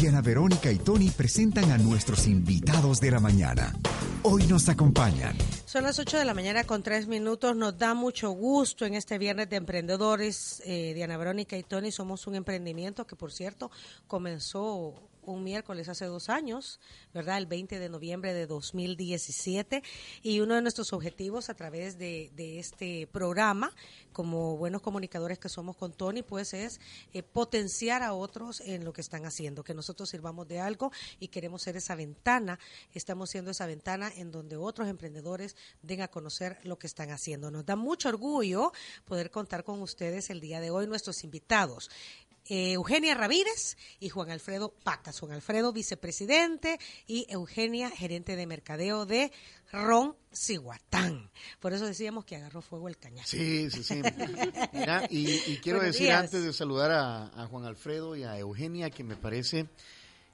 Diana Verónica y Tony presentan a nuestros invitados de la mañana. Hoy nos acompañan. Son las 8 de la mañana con 3 minutos. Nos da mucho gusto en este viernes de emprendedores. Eh, Diana Verónica y Tony somos un emprendimiento que, por cierto, comenzó un miércoles hace dos años, ¿verdad? El 20 de noviembre de 2017. Y uno de nuestros objetivos a través de, este programa, como buenos comunicadores que somos con Tony, pues es eh, potenciar a otros en lo que están haciendo, que nosotros sirvamos de algo y queremos ser esa ventana, estamos siendo esa ventana en donde otros emprendedores den a conocer lo que están haciendo. Nos da mucho orgullo poder contar con ustedes el día de hoy, nuestros invitados. Eh, Eugenia Ramírez y Juan Alfredo Pacas. Juan Alfredo, vicepresidente, y Eugenia, gerente de mercadeo de Ron Cihuatán. Por eso decíamos que agarró fuego el cañón. Sí, sí, sí. y, quiero decir antes de saludar a, Juan Alfredo y a Eugenia que me parece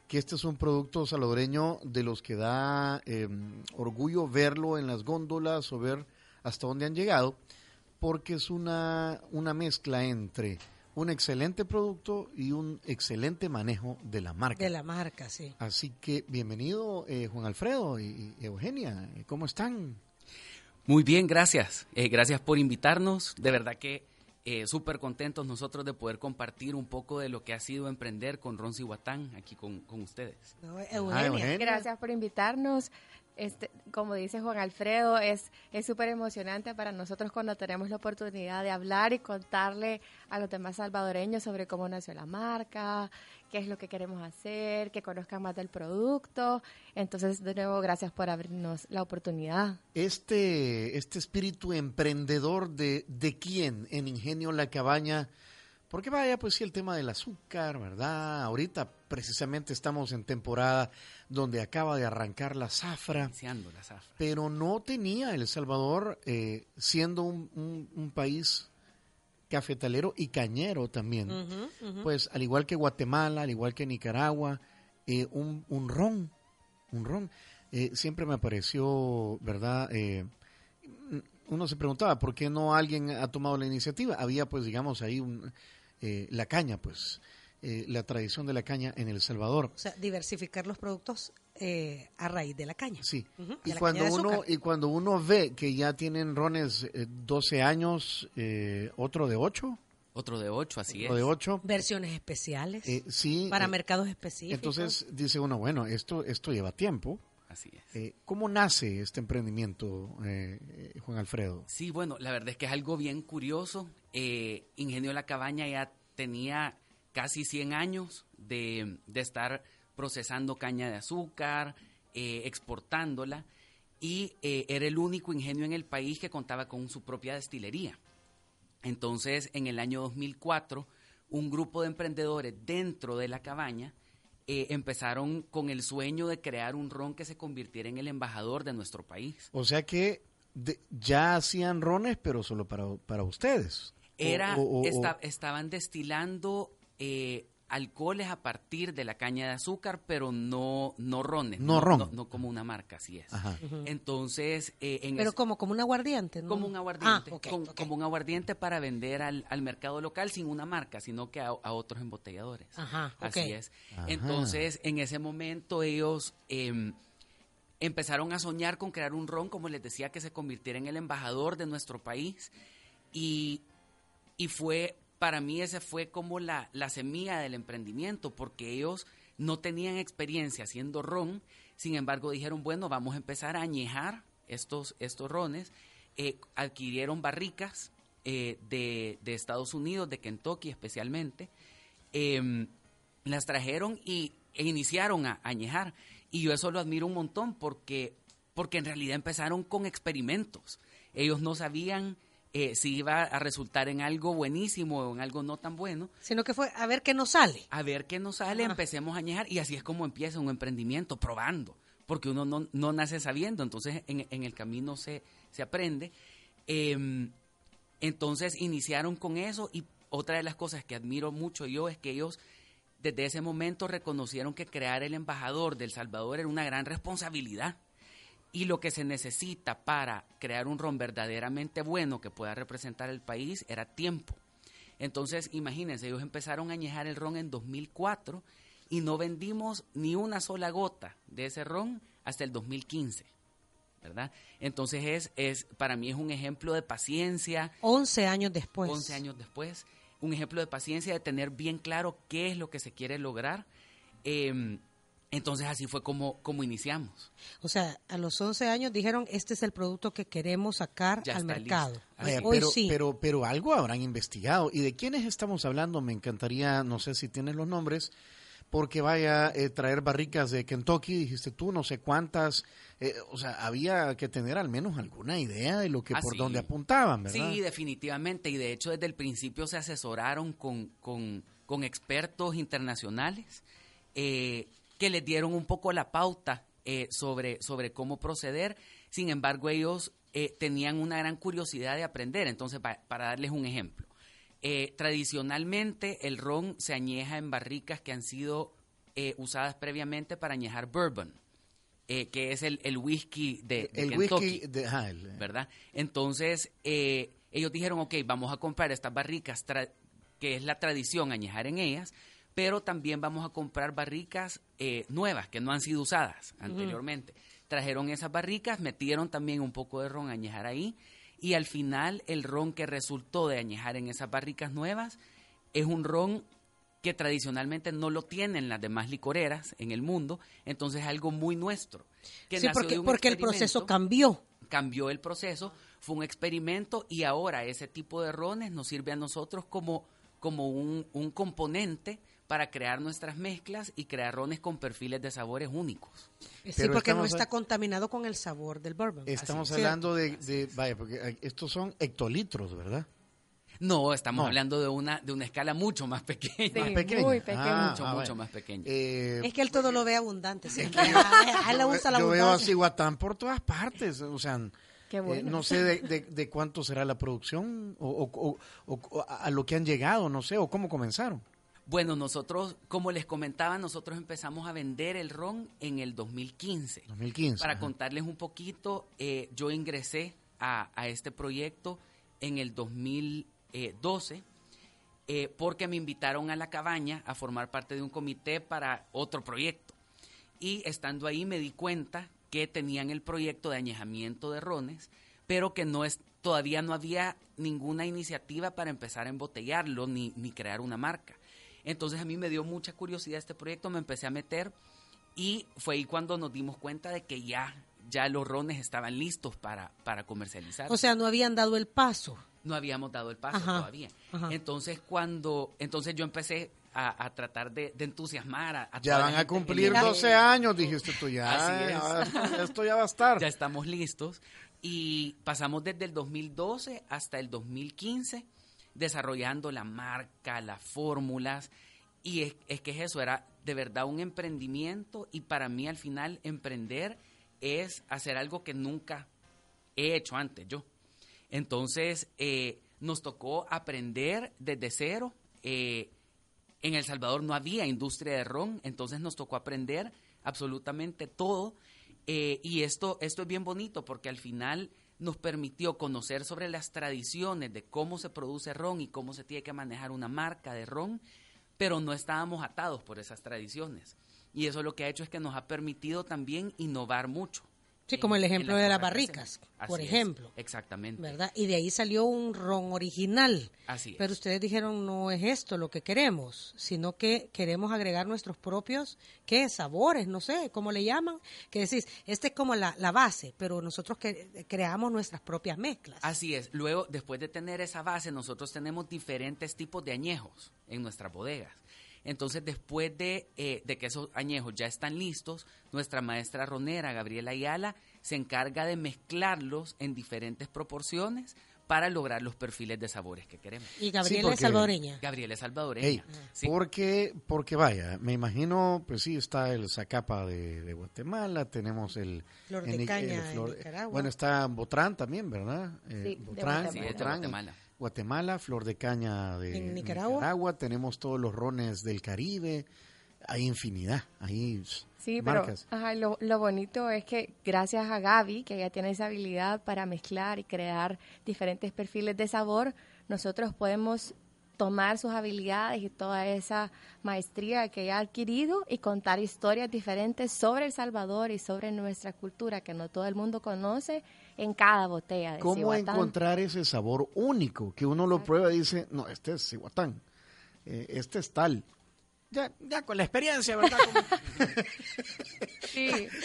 que este es un producto salvadoreño de los que da em, orgullo verlo en las góndolas o ver hasta dónde han llegado, porque es una, una mezcla entre un excelente producto y un excelente manejo de la marca. De la marca, sí. Así que bienvenido eh, Juan Alfredo y, Eugenia, ¿cómo están? Muy bien, gracias. Eh, gracias por invitarnos. De verdad que eh, súper contentos nosotros de poder compartir un poco de lo que ha sido emprender con Ron Cihuatán aquí con, ustedes. Ah, Eugenia. Gracias por invitarnos. Este, como dice Juan Alfredo, es súper emocionante para nosotros cuando tenemos la oportunidad de hablar y contarle a los demás salvadoreños sobre cómo nació la marca, qué es lo que queremos hacer, que conozcan más del producto. Entonces, de nuevo, gracias por abrirnos la oportunidad. Este, este espíritu emprendedor de, de quién en Ingenio La Cabaña porque vaya, pues sí, el tema del azúcar, ¿verdad? Ahorita precisamente estamos en temporada donde acaba de arrancar la zafra. la zafra. Pero no tenía El Salvador, eh, siendo un, país cafetalero y cañero también. Pues al igual que Guatemala, al igual que Nicaragua, eh, un, un, ron, un ron. Eh, siempre me pareció, ¿verdad? uno se preguntaba por qué no alguien ha tomado la iniciativa. Había, pues, digamos, ahí un, eh, la caña, pues, eh, la tradición de la caña en El Salvador. O sea, diversificar los productos eh, a raíz de la caña. Sí. y cuando uno y cuando uno ve que ya tienen rones 12 años, otro de 8. Otro de 8, así otro es. de 8. Versiones especiales. sí. Para mercados específicos. Entonces dice uno, bueno, esto, esto lleva tiempo. Así es. ¿Cómo nace este emprendimiento, Juan Alfredo? Sí, bueno, la verdad es que es algo bien curioso. Ingenio La Cabaña ya tenía casi 100 años de, estar procesando caña de azúcar, eh, exportándola, y eh, era el único ingenio en el país que contaba con su propia destilería. Entonces, en el año 2004, un grupo de emprendedores dentro de la cabaña eh, empezaron con el sueño de crear un ron que se convirtiera en el embajador de nuestro país. O sea que ya hacían rones, pero solo para, para ustedes. Era, estaban destilando eh, alcoholes a partir de la caña de azúcar, pero no, no rones. No, ron. No, como una marca, así es. Entonces, eh, Pero como, como un aguardiente, ¿no? Como un aguardiente. Ah, como un aguardiente para vender al, mercado local sin una marca, sino que a, otros embotelladores. Ajá, Así es. Entonces, en ese momento ellos... Em, empezaron a soñar con crear un ron, como les decía, que se convirtiera en el embajador de nuestro país. Y y fue, para mí ese fue como la, la semilla del emprendimiento, porque ellos no tenían experiencia haciendo ron, sin embargo dijeron, bueno, vamos a empezar a añejar estos, estos rones, eh, adquirieron barricas eh, de, de, Estados Unidos, de Kentucky especialmente, em, las trajeron y, e iniciaron a añejar. Y yo eso lo admiro un montón porque, porque en realidad empezaron con experimentos. Ellos no sabían eh, si iba a resultar en algo buenísimo o en algo no tan bueno. Sino que fue a ver qué nos sale. A ver qué nos sale, empecemos a añejar y así es como empieza un emprendimiento, probando, porque uno no, nace sabiendo, entonces en, el camino se, se aprende. Em, entonces iniciaron con eso y otra de las cosas que admiro mucho yo es que ellos desde ese momento reconocieron que crear el embajador del Salvador era una gran responsabilidad y lo que se necesita para crear un ron verdaderamente bueno que pueda representar el país era tiempo. Entonces, imagínense, ellos empezaron a añejar el ron en 2004 y no vendimos ni una sola gota de ese ron hasta el 2015. ¿verdad? Entonces es, es, para mí es un ejemplo de paciencia. 11 años después. 11 años después. Un ejemplo de paciencia, de tener bien claro qué es lo que se quiere lograr. Em, entonces así fue como, como iniciamos. O sea, a los 11 años dijeron, este es el producto que queremos sacar al mercado. Hoy pero, sí. pero, pero algo habrán investigado. ¿Y de quiénes estamos hablando? Me encantaría, no sé si tienes los nombres, porque vaya a eh, traer barricas de Kentucky, dijiste tú, no sé cuántas. Eh, o sea, había que tener al menos alguna idea de lo que, por donde apuntaban, ¿verdad? Sí, definitivamente. Y de hecho, desde el principio se asesoraron con, con, con expertos internacionales. Eh, que les dieron un poco la pauta eh, sobre, sobre cómo proceder. Sin embargo, ellos eh, tenían una gran curiosidad de aprender. Entonces, para darles un ejemplo, eh, tradicionalmente el ron se añeja en barricas que han sido usadas previamente para añejar bourbon. que es el, el whisky de, el Kentucky, whisky de, ¿verdad? Entonces, ellos dijeron, ok, vamos a comprar estas barricas, que es la tradición añejar en ellas, pero también vamos a comprar barricas eh, nuevas que no han sido usadas anteriormente. Trajeron esas barricas, metieron también un poco de ron a añejar ahí y al final el ron que resultó de añejar en esas barricas nuevas es un ron que tradicionalmente no lo tienen las demás licoreras en el mundo, entonces es algo muy nuestro. sí, porque, porque el proceso cambió. Cambió el proceso, fue un experimento y ahora ese tipo de rones nos sirve a nosotros como, como un, un componente para crear nuestras mezclas y crear rones con perfiles de sabores únicos. Sí, porque no está contaminado con el sabor del bourbon. Estamos hablando de, vaya, porque estos son hectolitros, ¿verdad? No, estamos hablando de una de una escala mucho más pequeña. más pequeña. Muy pequeña. Ah, mucho, ah, mucho más pequeña. Eh, es que él todo lo ve abundante. Sí. a él le gusta la Yo veo así Guatán por todas partes. O sea, eh, no sé de, de, cuánto será la producción o, o, a lo que han llegado, no sé, o cómo comenzaron. Bueno, nosotros, como les comentaba, nosotros empezamos a vender el ron en el 2015. 2015. Para contarles un poquito, eh, yo ingresé a, este proyecto en el 2012 eh, porque me invitaron a la cabaña a formar parte de un comité para otro proyecto. Y estando ahí me di cuenta que tenían el proyecto de añejamiento de rones, pero que no es, todavía no había ninguna iniciativa para empezar a embotellarlo ni, ni crear una marca. Entonces a mí me dio mucha curiosidad este proyecto, me empecé a meter y fue ahí cuando nos dimos cuenta de que ya, ya los rones estaban listos para, para comercializar. O sea, no habían dado el paso. No habíamos dado el paso todavía. Entonces cuando, entonces yo empecé a, tratar de, entusiasmar a, Ya van a cumplir 12 años, dijiste tú, ya, esto ya va a estar. Ya estamos listos. Y pasamos desde el 2012 hasta el 2015 desarrollando la marca, las fórmulas. Y es, que eso, era de verdad un emprendimiento y para mí al final emprender es hacer algo que nunca he hecho antes yo. Entonces eh, nos tocó aprender desde cero. Eh, en El Salvador no había industria de ron, entonces nos tocó aprender absolutamente todo. Eh, y esto, esto es bien bonito porque al final nos permitió conocer sobre las tradiciones de cómo se produce ron y cómo se tiene que manejar una marca de ron, pero no estábamos atados por esas tradiciones. Y eso lo que ha hecho es que nos ha permitido también innovar mucho. Sí, como el ejemplo de las barricas, por ejemplo. exactamente. ¿Verdad? Y de ahí salió un ron original. Así Pero ustedes dijeron, no es esto lo que queremos, sino que queremos agregar nuestros propios, ¿qué? Sabores, no sé, ¿cómo le llaman? Que decís, este es como la, la base, pero nosotros que, creamos nuestras propias mezclas. Así es. Luego, después de tener esa base, nosotros tenemos diferentes tipos de añejos en nuestras bodegas. Entonces, después eh, de, que esos añejos ya están listos, nuestra maestra ronera, Gabriela Ayala, se encarga de mezclarlos en diferentes proporciones para lograr los perfiles de sabores que queremos. ¿Y Gabriela es salvadoreña? Gabriela es salvadoreña. porque, porque vaya, me imagino, pues sí, está el Zacapa de, Guatemala, tenemos el... Flor de Caña de Nicaragua. Bueno, está Botrán también, ¿verdad? Eh, Botrán, de Guatemala. Guatemala, flor de caña de Nicaragua. tenemos todos los rones del Caribe, hay infinidad, hay sí, marcas. Pero lo, bonito es que gracias a Gaby, que ella tiene esa habilidad para mezclar y crear diferentes perfiles de sabor, nosotros podemos tomar sus habilidades y toda esa maestría que ha adquirido y contar historias diferentes sobre El Salvador y sobre nuestra cultura que no todo el mundo conoce en cada botella de ¿Cómo encontrar ese sabor único que uno lo prueba y dice, no, este es Cihuatán, eh, este es tal? Ya, ya con la experiencia, ¿verdad? sí.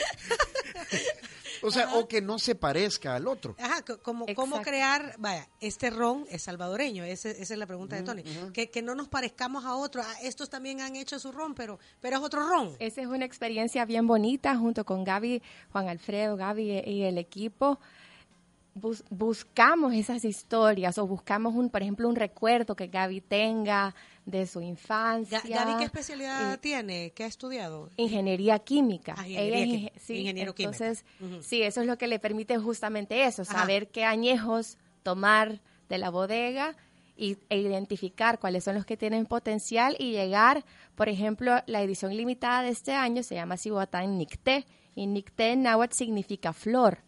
O sea, o que no se parezca al otro. Ajá, como, cómo crear, vaya, este ron es salvadoreño, esa, es la pregunta de Tony, que, que, no nos parezcamos a otros, ah, estos también han hecho su ron, pero, pero es otro ron. Esa es una experiencia bien bonita junto con Gaby, Juan Alfredo, Gaby y el equipo buscamos esas historias o buscamos, un, por ejemplo, un recuerdo que Gaby tenga de su infancia. ¿Gaby qué especialidad tiene? ¿Qué ha estudiado? Ingeniería química. Ah, ingeniería, sí, ingeniero entonces, sí, eso es lo que le permite justamente eso, saber qué añejos tomar de la bodega y, e identificar cuáles son los que tienen potencial y llegar, por ejemplo, la edición limitada de este año se llama Cihuatán Nicté y Nicté en náhuatl significa flor.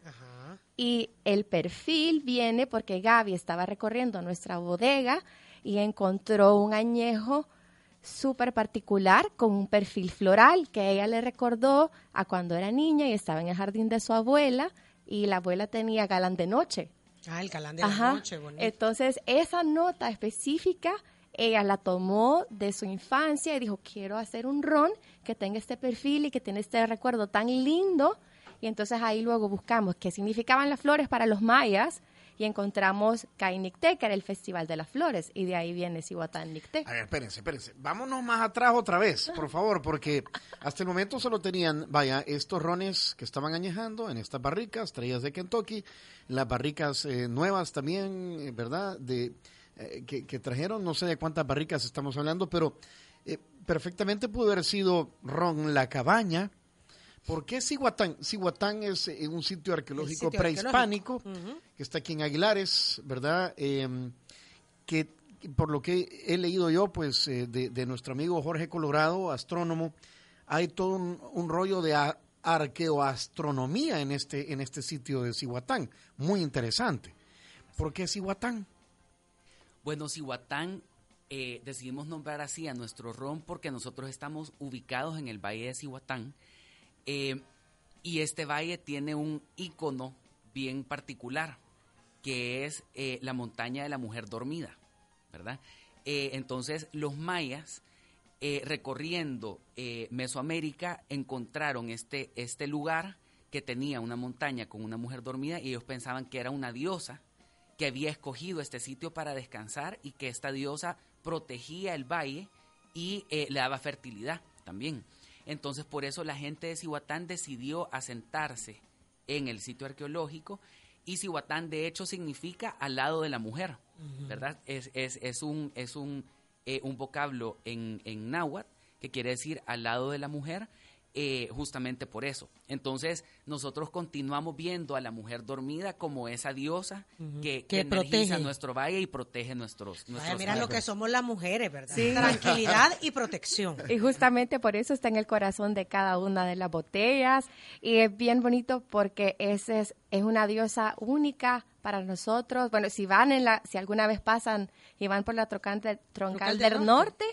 Y el perfil viene porque Gaby estaba recorriendo nuestra bodega y encontró un añejo súper particular con un perfil floral que ella le recordó a cuando era niña y estaba en el jardín de su abuela y la abuela tenía galán de noche. Ah, el galán de la noche, bonito. Entonces, esa nota específica ella la tomó de su infancia y dijo, quiero hacer un ron que tenga este perfil y que tiene este recuerdo tan lindo y entonces ahí luego buscamos qué significaban las flores para los mayas y encontramos Cainicté, que era el Festival de las Flores, y de ahí viene Cihuatán. A ver, espérense, espérense. Vámonos más atrás otra vez, por favor, porque hasta el momento solo tenían, vaya, estos rones que estaban añejando en estas barricas, traídas de Kentucky, las barricas eh, nuevas también, eh, ¿verdad? De, eh, que, que, trajeron, no sé de cuántas barricas estamos hablando, pero perfectamente pudo haber sido ron La Cabaña, ¿Por qué Cihuatán? Cihuatán es eh, un sitio arqueológico prehispánico que está aquí en Aguilares, ¿verdad? Em, que por lo que he leído yo, pues eh, de, nuestro amigo Jorge Colorado, astrónomo, hay todo un, rollo de arqueoastronomía en este, en este sitio de Cihuatán, muy interesante. ¿Por qué Cihuatán? Bueno, Cihuatán eh, decidimos nombrar así a nuestro ron porque nosotros estamos ubicados en el Valle de Cihuatán, eh, y este valle tiene un icono bien particular, que es eh, la montaña de la mujer dormida, ¿verdad? Eh, entonces, los mayas, recorriendo Mesoamérica, encontraron este, este lugar que tenía una montaña con una mujer dormida y ellos pensaban que era una diosa que había escogido este sitio para descansar y que esta diosa protegía el valle y le daba fertilidad también. Entonces, por eso la gente de Cihuatán decidió asentarse en el sitio arqueológico y Cihuatán, de hecho, significa al lado de la mujer, ¿verdad? Es, es, es, un, es un, eh, un vocablo en, en náhuatl que quiere decir al lado de la mujer eh, justamente por eso. Entonces, nosotros continuamos viendo a la mujer dormida como esa diosa que, que, protege nuestro valle y protege nuestros, nuestros Mira lo que somos las mujeres, ¿verdad? Tranquilidad y protección. Y justamente por eso está en el corazón de cada una de las botellas. Y es bien bonito porque ese es, es una diosa única para nosotros. Bueno, si van en la, si alguna vez pasan y van por la troncal, troncal del norte,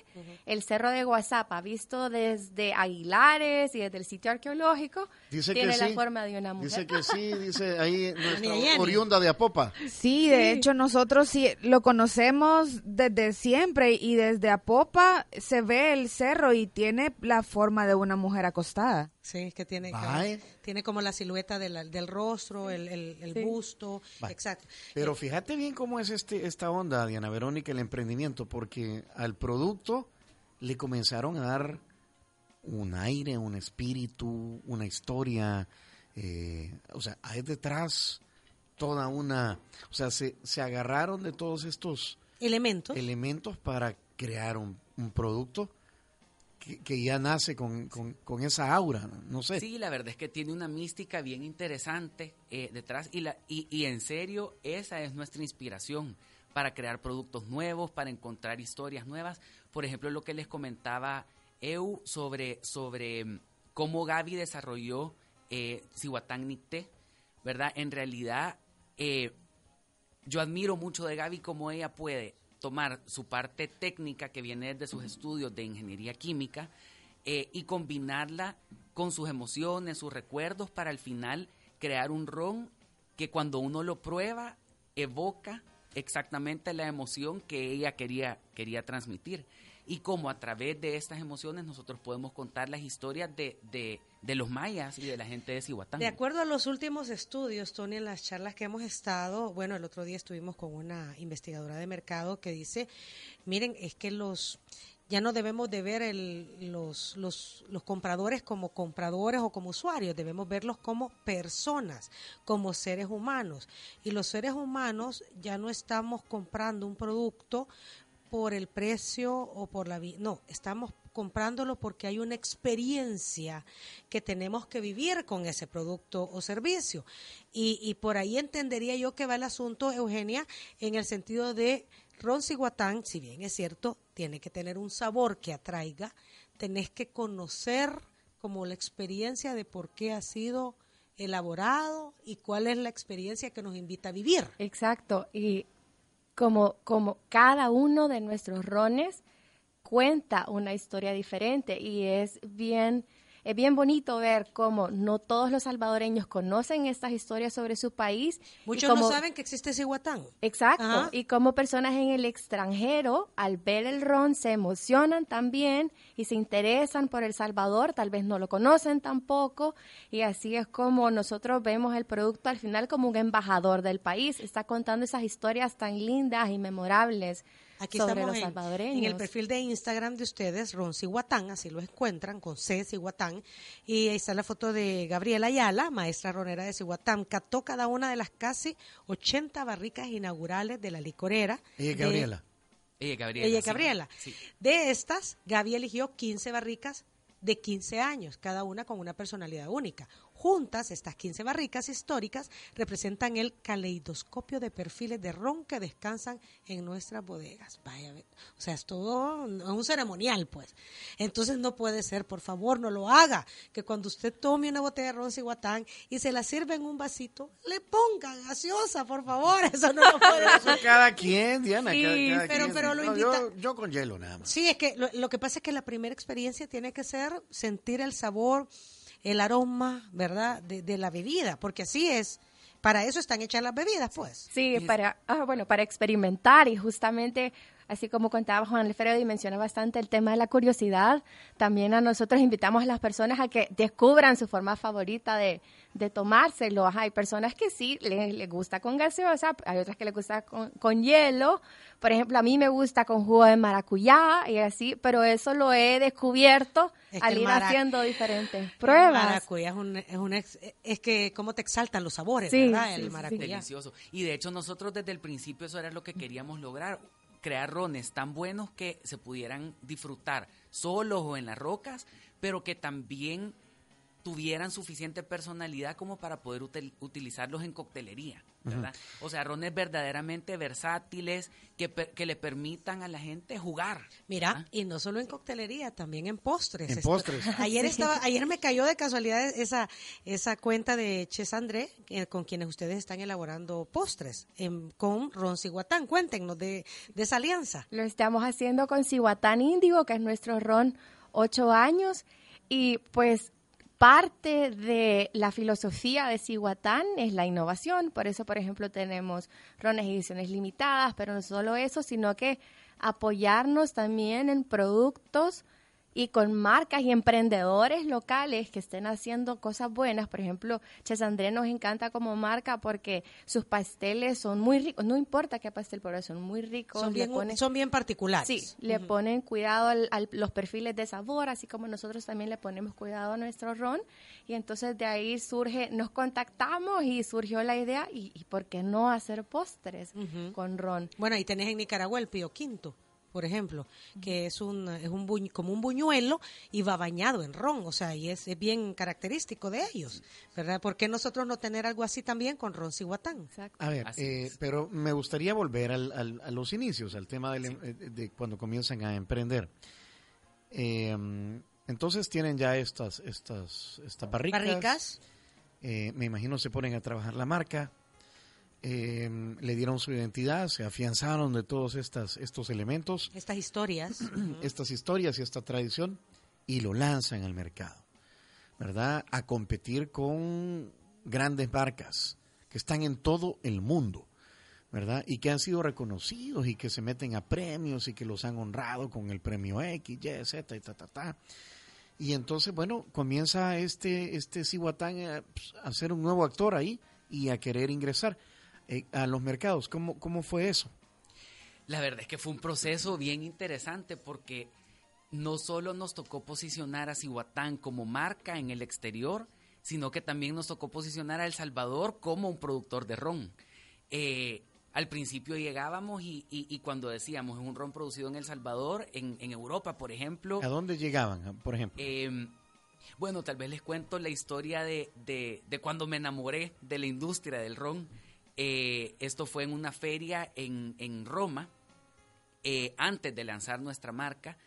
el cerro de Guasapa, visto desde Aguilares y desde el sitio arqueológico, tiene la forma de una mujer. Dice que sí, dice ahí nuestra oriunda de Apopa. Sí, de hecho nosotros sí lo conocemos desde siempre y desde Apopa se ve el cerro y tiene la forma de una mujer acostada. Sí, es que tiene, tiene como la silueta del rostro, el, el, busto, exacto. Pero fíjate bien cómo es este esta onda, Diana Verónica, el emprendimiento, porque al producto le comenzaron a dar un aire, un espíritu, una historia, eh, o sea, hay detrás toda una, o sea, se, se agarraron de todos estos elementos, elementos para crear un, un producto que, ya nace con, esa aura, no sé. Sí, la verdad es que tiene una mística bien interesante eh, detrás y, la, y, y en serio esa es nuestra inspiración para crear productos nuevos, para encontrar historias nuevas. Por ejemplo, lo que les comentaba Eu sobre, sobre mm, cómo Gaby desarrolló eh, ¿verdad? En realidad, eh, yo admiro mucho de Gaby cómo ella puede tomar su parte técnica que viene de sus estudios de ingeniería química eh, y combinarla con sus emociones, sus recuerdos para al final crear un ron que cuando uno lo prueba evoca exactamente la emoción que ella quería, quería transmitir. Y como a través de estas emociones nosotros podemos contar las historias de, de, de los mayas y de la gente de Cihuatán. De acuerdo a los últimos estudios, Tony, en las charlas que hemos estado, bueno, el otro día estuvimos con una investigadora de mercado que dice, miren, es que los ya no debemos de ver el, los, los, los, compradores como compradores o como usuarios, debemos verlos como personas, como seres humanos. Y los seres humanos ya no estamos comprando un producto por el precio o por la... No, estamos comprándolo porque hay una experiencia que tenemos que vivir con ese producto o servicio. Y, y por ahí entendería yo que va el asunto, Eugenia, en el sentido de Ron Ciguatán, si bien es cierto, tiene que tener un sabor que atraiga, tenés que conocer como la experiencia de por qué ha sido elaborado y cuál es la experiencia que nos invita a vivir. Exacto, y como, como cada uno de nuestros rones cuenta una historia diferente y es bien es bien bonito ver cómo no todos los salvadoreños conocen estas historias sobre su país. Muchos no saben que existe Cihuatán. Exacto. Y como personas en el extranjero, al ver el ron, se emocionan también y se interesan por El Salvador, tal vez no lo conocen tampoco. Y así es como nosotros vemos el producto al final como un embajador del país. Está contando esas historias tan lindas y memorables Aquí estamos en, el perfil de Instagram de ustedes, Ron Cihuatán, así lo encuentran, con C Cihuatán. Y ahí está la foto de Gabriela Ayala, maestra ronera de Cihuatán. Cató cada una de las casi 80 barricas inaugurales de la licorera. Ella Gabriela. Ella Gabriela. Ella Gabriela. De estas, Gaby eligió 15 barricas de 15 años, cada una con una personalidad única. Juntas, estas 15 barricas históricas representan el caleidoscopio de perfiles de ron que descansan en nuestras bodegas. Vaya, o sea, es todo un ceremonial, pues. Entonces no puede ser, por favor, no lo haga. Que cuando usted tome una botella de ron ciguatán y se la sirve en un vasito, le ponga gaseosa, por favor. Eso no lo puede hacer. cada quien, Diana. Sí, pero, pero lo invita. Yo, con hielo nada más. Sí, es que lo, lo que pasa es que la primera experiencia tiene que ser sentir el sabor el aroma, ¿verdad?, de, la bebida, porque así es. Para eso están hechas las bebidas, pues. Sí, para, ah, bueno, para experimentar y justamente así como contaba Juan Alfredo y menciona bastante el tema de la curiosidad, también a nosotros invitamos a las personas a que descubran su forma favorita de, de tomárselo. hay personas que sí les, gusta con gaseosa, hay otras que les gusta con, hielo. Por ejemplo, a mí me gusta con jugo de maracuyá y así, pero eso lo he descubierto al ir haciendo diferentes pruebas. El maracuyá es un, es, que cómo te exaltan los sabores, ¿verdad? el maracuyá. Delicioso. Y de hecho nosotros desde el principio eso era lo que queríamos lograr crear rones tan buenos que se pudieran disfrutar solos o en las rocas, pero que también tuvieran suficiente personalidad como para poder utilizarlos en coctelería, ¿verdad? O sea, rones verdaderamente versátiles que, que, le permitan a la gente jugar. Mira, y no solo en coctelería, también en postres. En postres. Ayer estaba, ayer me cayó de casualidad esa esa cuenta de Ches André eh, con quienes ustedes están elaborando postres con Ron Cihuatán. Cuéntenos de, de esa alianza. Lo estamos haciendo con Cihuatán Índigo, que es nuestro ron ocho años y pues parte de la filosofía de Cihuatán es la innovación. Por eso, por ejemplo, tenemos rones ediciones limitadas, pero no solo eso, sino que apoyarnos también en productos y con marcas y emprendedores locales que estén haciendo cosas buenas. Por ejemplo, Ches André nos encanta como marca porque sus pasteles son muy ricos. No importa qué pastel, pero son muy ricos. Son, bien, son bien particulares. Sí, le ponen cuidado a los perfiles de sabor, así como nosotros también le ponemos cuidado a nuestro ron. Y entonces de ahí surge, nos contactamos y surgió la idea, ¿y, por qué no hacer postres con ron? Bueno, ahí tenés en Nicaragua el Pío Quinto por ejemplo, que es un, es un como un buñuelo y va bañado en ron, o sea, y es, bien característico de ellos, ¿verdad? ¿Por qué nosotros no tener algo así también con ron cihuatán? A ver, eh, pero me gustaría volver al, a los inicios, al tema em, eh, de cuando comienzan a emprender. Em, entonces tienen ya estas, estas, estas barricas. Barricas. Eh, me imagino se ponen a trabajar la marca. Em, le dieron su identidad, se afianzaron de todos estas, estos elementos, Estas historias. estas historias y esta tradición, y lo lanzan al mercado, ¿verdad? A competir con grandes marcas que están en todo el mundo, ¿verdad? Y que han sido reconocidos y que se meten a premios y que los han honrado con el premio X, Y, Z y ta, ta, ta. Y entonces, bueno, comienza este, este Cihuatán a, pues, a ser un nuevo actor ahí y a querer ingresar eh, a los mercados. ¿Cómo, ¿Cómo fue eso? La verdad es que fue un proceso bien interesante porque no solo nos tocó posicionar a Cihuatán como marca en el exterior, sino que también nos tocó posicionar a El Salvador como un productor de ron. Eh, al principio llegábamos y, y- y cuando decíamos es un ron producido en El Salvador, en, en Europa, por ejemplo, ¿A dónde llegaban, por ejemplo? eh, bueno, tal vez les cuento la historia de, de- de cuando me enamoré de la industria del ron. Eh, esto fue en una feria en, en Roma, eh, antes de lanzar nuestra marca.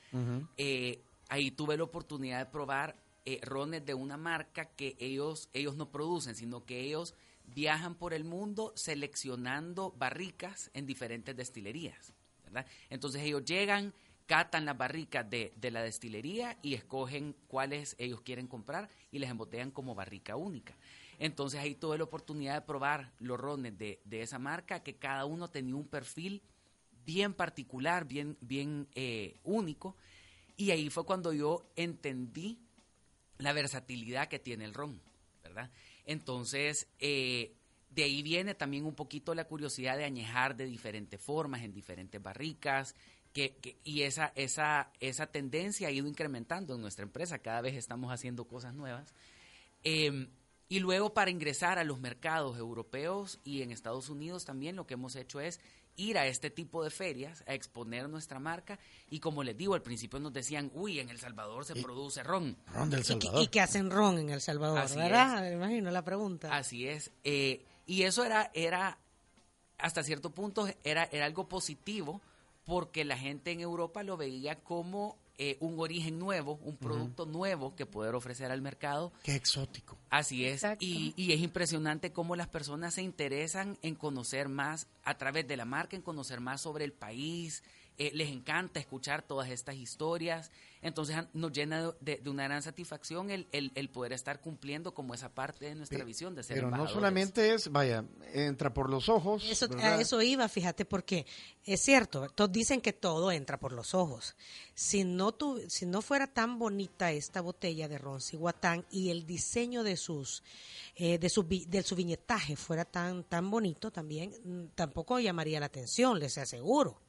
Eh, ahí tuve la oportunidad de probar eh, rones de una marca que ellos, ellos no producen, sino que ellos viajan por el mundo seleccionando barricas en diferentes destilerías. ¿verdad? Entonces ellos llegan, catan las barricas de, de la destilería y escogen cuáles ellos quieren comprar y les embotellan como barrica única. Entonces ahí tuve la oportunidad de probar los rones de, de esa marca, que cada uno tenía un perfil bien particular, bien, bien eh, único. Y ahí fue cuando yo entendí la versatilidad que tiene el ron, ¿verdad? Entonces, eh, de ahí viene también un poquito la curiosidad de añejar de diferentes formas, en diferentes barricas, que, y esa, esa, esa tendencia ha ido incrementando en nuestra empresa, cada vez estamos haciendo cosas nuevas. Eh, y luego para ingresar a los mercados europeos y en Estados Unidos también lo que hemos hecho es ir a este tipo de ferias, a exponer nuestra marca y como les digo, al principio nos decían, uy, en El Salvador se produce ron. Ron del Salvador. y que hacen ron en El Salvador, Así ¿verdad? Me imagino la pregunta. Así es. eh, y eso era, era, hasta cierto punto, era, era algo positivo porque la gente en Europa lo veía como eh, un origen nuevo, un producto nuevo que poder ofrecer al mercado. Qué exótico. Así es. Y, y es impresionante cómo las personas se interesan en conocer más a través de la marca, en conocer más sobre el país. Eh, les encanta escuchar todas estas historias. Entonces nos llena de, de una gran satisfacción el, el- el poder estar cumpliendo como esa parte de nuestra visión de ser Pero no solamente es, vaya, entra por los ojos. Eso, ¿verdad? a eso iba, fíjate, porque es cierto, todos dicen que todo entra por los ojos. Si no, tu, si no fuera tan bonita esta botella de ron Cihuatán y el diseño de sus, eh, de su, vi- de su viñetaje fuera tan, tan bonito también, mm, tampoco llamaría la atención, les aseguro.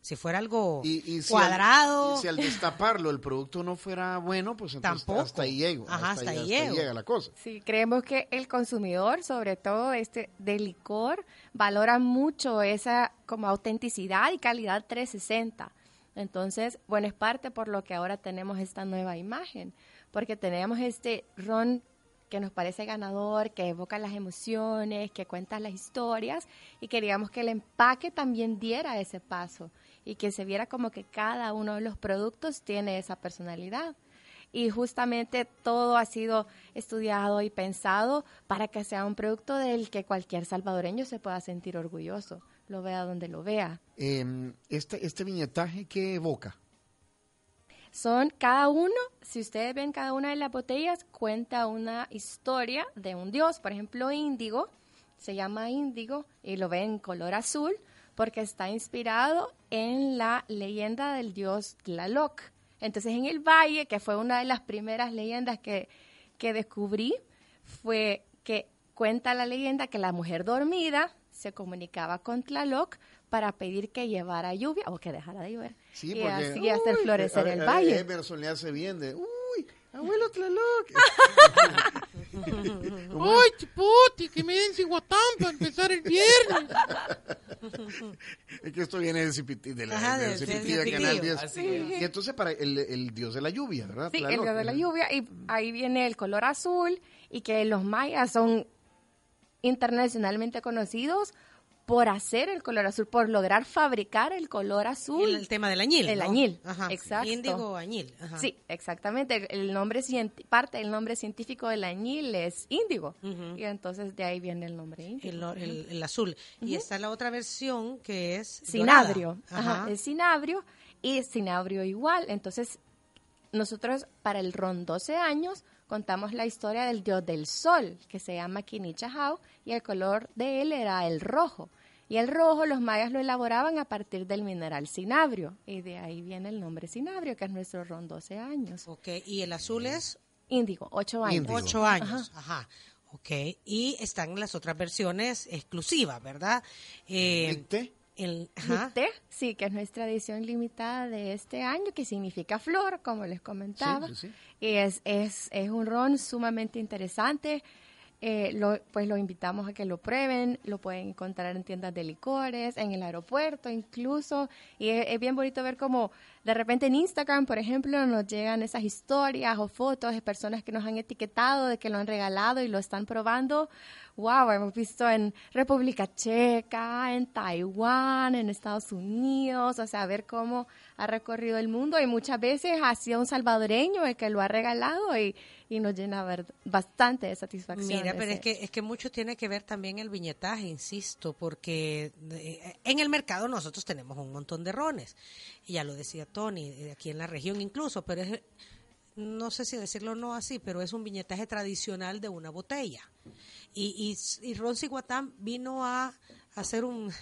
Si fuera algo Y- y si cuadrado, al, y si al destaparlo el producto no fuera bueno, pues entonces Tampoco. hasta ahí llego. Ajá, hasta ahí llego. llega la cosa. Sí, creemos que el consumidor, sobre todo este de licor, valora mucho esa como autenticidad y calidad 360. Entonces, bueno, es parte por lo que ahora tenemos esta nueva imagen, porque tenemos este ron que nos parece ganador, que evoca las emociones, que cuenta las historias y queríamos que el empaque también diera ese paso y que se viera como que cada uno de los productos tiene esa personalidad y justamente todo ha sido estudiado y pensado para que sea un producto del que cualquier salvadoreño se pueda sentir orgulloso, lo vea donde lo vea. Eh, este, este viñetaje, ¿qué evoca? Son cada uno, si ustedes ven cada una de las botellas, cuenta una historia de un dios. Por ejemplo, Índigo, se llama Índigo y lo ven en color azul porque está inspirado en la leyenda del dios Tlaloc. Entonces, en el valle, que fue una de las primeras leyendas que, que descubrí, fue que cuenta la leyenda que la mujer dormida se comunicaba con Tlaloc para pedir que llevara lluvia o que dejara de llover Sí, y así hacer florecer a- el a- valle. Emerson le hace bien de, uy, abuelo Tlaloc. ¡Ay, chipote! Que me den ciguatán para empezar el viernes. es que esto viene del Cipiti, de la, Ajá, del del-. Canal 10. Así es. Y entonces para el, el dios de la lluvia, ¿verdad? Sí, el Tlaloc. día de la lluvia y ahí viene el color azul y que los mayas son internacionalmente conocidos por hacer el color azul, por lograr fabricar el color azul. El, el tema del añil. El ¿no? añil, Ajá. exacto. Índigo añil. Ajá. Sí, exactamente. El nombre parte del nombre científico del añil es índigo. Y entonces de ahí viene el nombre índigo. El, el- el azul. Y está la otra versión que es Cinabrio. Ajá. Ajá. El cinabrio y cinabrio igual. Entonces, nosotros para el ron 12 años contamos la historia del dios del sol, que se llama Kinichahau, y el color de él era el rojo. Y el rojo los mayas lo elaboraban a partir del mineral cinabrio. Y de ahí viene el nombre cinabrio, que es nuestro ron 12 años. Ok, y el azul es Índigo, 8 años. Índigo. ocho años. Ajá. Ok, y están las otras versiones exclusivas, ¿verdad? Eh, ¿Viste? El, ajá. Sí, que es nuestra edición limitada de este año, que significa flor, como les comentaba. Sí, sí, sí. Y es, es, es un ron sumamente interesante. Eh, lo, pues lo invitamos a que lo prueben, lo pueden encontrar en tiendas de licores, en el aeropuerto incluso, y es, bien bonito ver como de repente en Instagram, por ejemplo, nos llegan esas historias o fotos de personas que nos han etiquetado de que lo han regalado y lo están probando. Wow, hemos visto en República Checa, en Taiwán, en Estados Unidos, o sea, ver cómo ha recorrido el mundo y muchas veces ha sido un salvadoreño el que lo ha regalado y, y nos llena bastante de satisfacción. Mira, pero es que, es que mucho tiene que ver también el viñetaje, insisto, porque eh, en el mercado nosotros tenemos un montón de rones. Y ya lo decía Tony, eh, aquí en la región incluso, pero es, no sé si decirlo o no así, pero es un viñetaje tradicional de una botella. Y, y, y Ron Ciguatán vino a hacer un,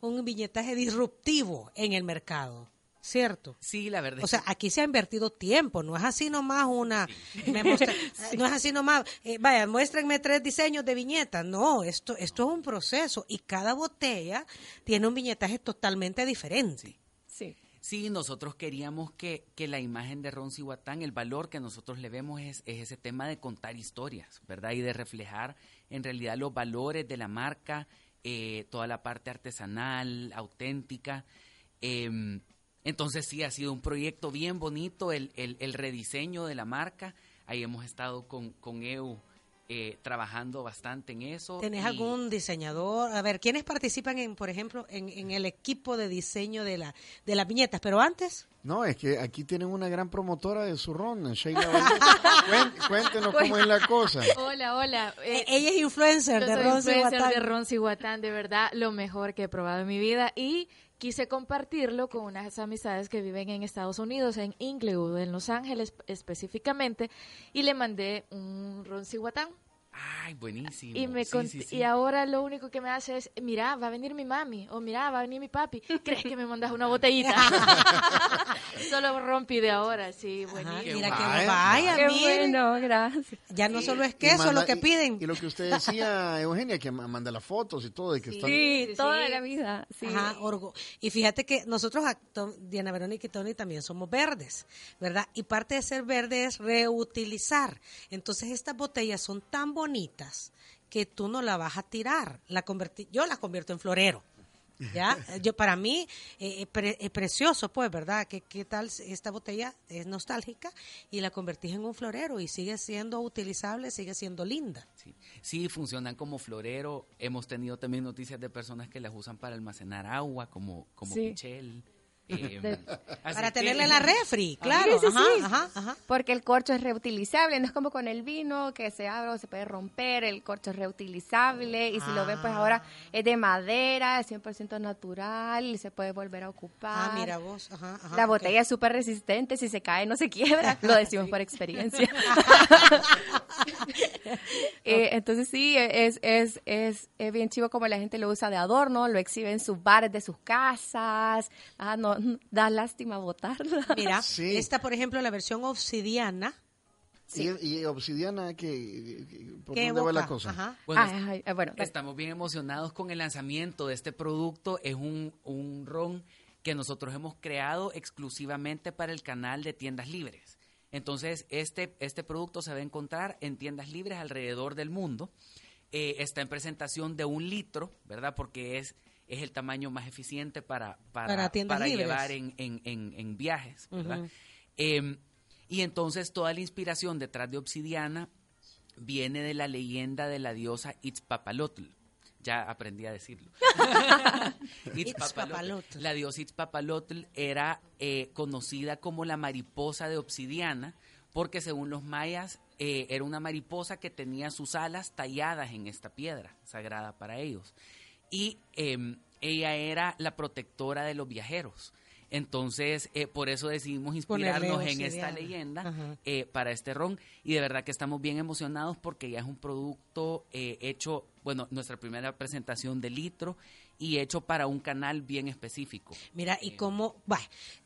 un viñetaje disruptivo en el mercado, ¿cierto? Sí, la verdad. O sea, aquí se ha invertido tiempo, no es así nomás una, me no es así nomás, eh, vaya, muéstrenme tres diseños de viñetas, no, esto, esto es un proceso y cada botella tiene un viñetaje totalmente diferente. Sí. Sí, nosotros queríamos que, que la imagen de Ron Cihuatán, el valor que nosotros le vemos es, es ese tema de contar historias, ¿verdad? Y de reflejar en realidad los valores de la marca, eh, toda la parte artesanal, auténtica. Em, entonces sí, ha sido un proyecto bien bonito, el, el, el rediseño de la marca. Ahí hemos estado con, con EU eh, trabajando bastante en eso. ¿Tenés y- algún diseñador? A ver, ¿quiénes participan en, por ejemplo, en, en el equipo de diseño de la de las viñetas? Pero antes, No, es que aquí tienen una gran promotora de su ron, Sheila Cuéntenos cómo es la cosa. Hola, hola. Eh, eh, ella es influencer de soy Ron influencer Cihuatán. de Ron Cihuatán, de verdad, lo mejor que he probado en mi vida y quise compartirlo con unas amistades que viven en Estados Unidos, en Inglewood, en Los Ángeles específicamente, y le mandé un Ron Cihuatán. Ay, buenísimo. Y, me Sí, cont- sí, sí. y ahora lo único que me hace es, mira, va a venir mi mami, o mira, va a venir mi papi. ¿Crees que me mandas una botellita? Solo rompí de ahora, sí, Ajá, buenísimo. mira que vaya, Qué mire. bueno, gracias. Ya no solo es queso manda- lo que piden. Y, lo que usted decía, Eugenia, que ma- manda las fotos y todo, de que están... Sí, toda sí. la vida. Sí. Ajá, orgo- Y fíjate que nosotros, Diana Verónica y Tony, también somos verdes, ¿verdad? Y parte de ser verde es reutilizar. Entonces, estas botellas son tan bonitas que tú no la vas a tirar. La convertí, yo la convierto en florero. ¿Ya? Yo, para mí eh, pre- es precioso, pues, ¿verdad? ¿Qué, ¿Qué tal esta botella es nostálgica y la convertís en un florero y sigue siendo utilizable, sigue siendo linda? Sí, sí, funcionan como florero. Hemos tenido también noticias de personas que las usan para almacenar agua, como, como Sí. Michelle. Eh, De- Para tenerla en la refri, claro. Sí, sí, ajá, sí. ajá, ajá. Porque el corcho es reutilizable, no es como con el vino que se abre o se puede romper, el corcho es reutilizable y si lo ven pues Ah. ahora es de madera, es 100% natural y se puede volver a ocupar. Ah, mira vos. Ajá, ajá, La botella es súper resistente, si se cae no se quiebra, lo decimos por experiencia. Eh, entonces sí, es, es, es, es bien chivo como la gente lo usa de adorno, lo exhibe en sus bares de sus casas, ah, no, da lástima botarla. Mira, Sí. esta, por ejemplo, la versión obsidiana. Y, y obsidiana, ¿qué, qué- ¿por ¿Qué dónde va la evoca? cosa? Ajá. Bueno, Ay, ay, ay, bueno, Estamos bien emocionados con el lanzamiento de este producto. Es un, un ron que nosotros hemos creado exclusivamente para el canal de tiendas libres. Entonces, este, este producto se va a encontrar en tiendas libres alrededor del mundo. Eh, está en presentación de un litro, ¿verdad? Porque es, es el tamaño más eficiente para, para, llevar en, en, en, en viajes. Em, y entonces toda la inspiración detrás de Obsidiana viene de la leyenda de la diosa Itzpapalotl. ya aprendí a decirlo. Itzpapalotl. La diosa Itzpapalotl era eh, conocida como la mariposa de obsidiana porque según los mayas eh, era una mariposa que tenía sus alas talladas en esta piedra sagrada para ellos. Y em, ella era la protectora de los viajeros. Entonces, eh, por eso decidimos inspirarnos en esta leyenda eh, para este ron y de verdad que estamos bien emocionados porque ya es un producto eh, hecho, bueno, nuestra primera presentación de litro y hecho para un canal bien específico. Mira, y cómo, va,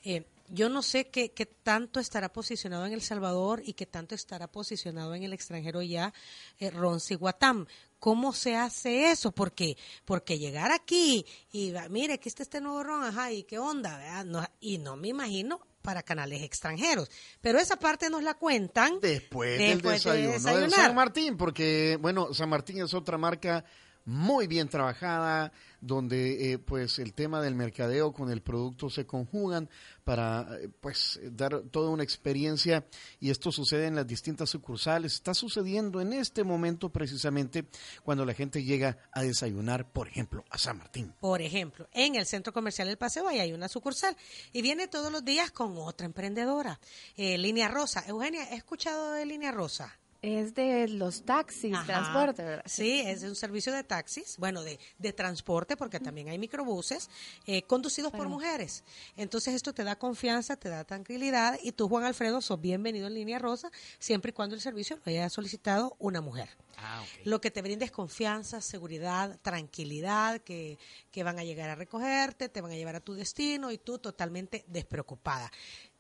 eh, yo no sé qué, qué tanto estará posicionado en El Salvador y qué tanto estará posicionado en el extranjero ya eh, Ron Siguatam. ¿Cómo se hace eso? Porque, porque llegar aquí y va, mire, aquí está este nuevo ron, ajá, y qué onda, ¿verdad? No, y no me imagino para canales extranjeros. Pero esa parte nos la cuentan Después, después del de desayuno de. San Martín, porque, bueno, San Martín es otra marca muy bien trabajada, donde eh, pues el tema del mercadeo con el producto se conjugan para eh, pues dar toda una experiencia y esto sucede en las distintas sucursales. Está sucediendo en este momento precisamente cuando la gente llega a desayunar, por ejemplo, a San Martín. Por ejemplo, en el Centro Comercial El Paseo hay una sucursal y viene todos los días con otra emprendedora, eh, Línea Rosa. Eugenia, ¿he escuchado de Línea Rosa? Es de los taxis, Ajá. transporte, ¿verdad? Sí, es un servicio de taxis, bueno, de, de transporte, porque también hay microbuses eh, conducidos por mujeres. Entonces esto te da confianza, te da tranquilidad y tú, Juan Alfredo, sos bienvenido en Línea Rosa, siempre y cuando el servicio lo haya solicitado una mujer. Ah, ok. Lo que te brinda es confianza, seguridad, tranquilidad, que, que van a llegar a recogerte, te van a llevar a tu destino y tú totalmente despreocupada.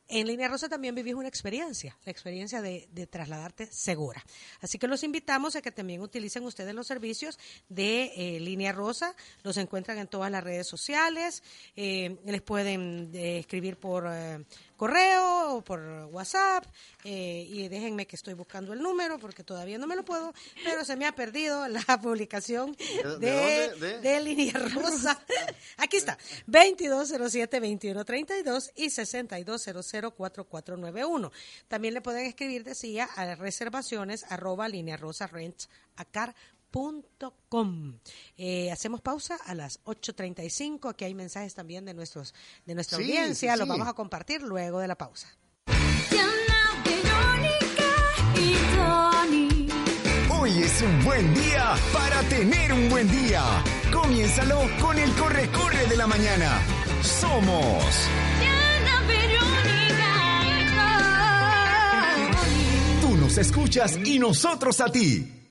En Línea Rosa también vivís una experiencia, la experiencia de, trasladarte segura. Así que los invitamos a que también utilicen ustedes los servicios de eh, Línea Rosa. Los encuentran en todas las redes sociales. eh, les pueden eh, escribir por correo o por WhatsApp. eh, y déjenme que estoy buscando el número porque todavía no me lo puedo, pero se me ha perdido la publicación de, de dónde? De- de Línea Rosa. Aquí está, 2207-2132 y 6200-4491. También le pueden escribir, decía, a reservaciones arroba línea rosa Eh, hacemos pausa a las 8.35. Aquí hay mensajes también de, nuestros, de nuestra audiencia. Los vamos a compartir luego de la pausa. Hoy es un buen día para tener un buen día. Comiénzalo con el corre-corre de la mañana. Somos. Tú nos escuchas y nosotros a ti.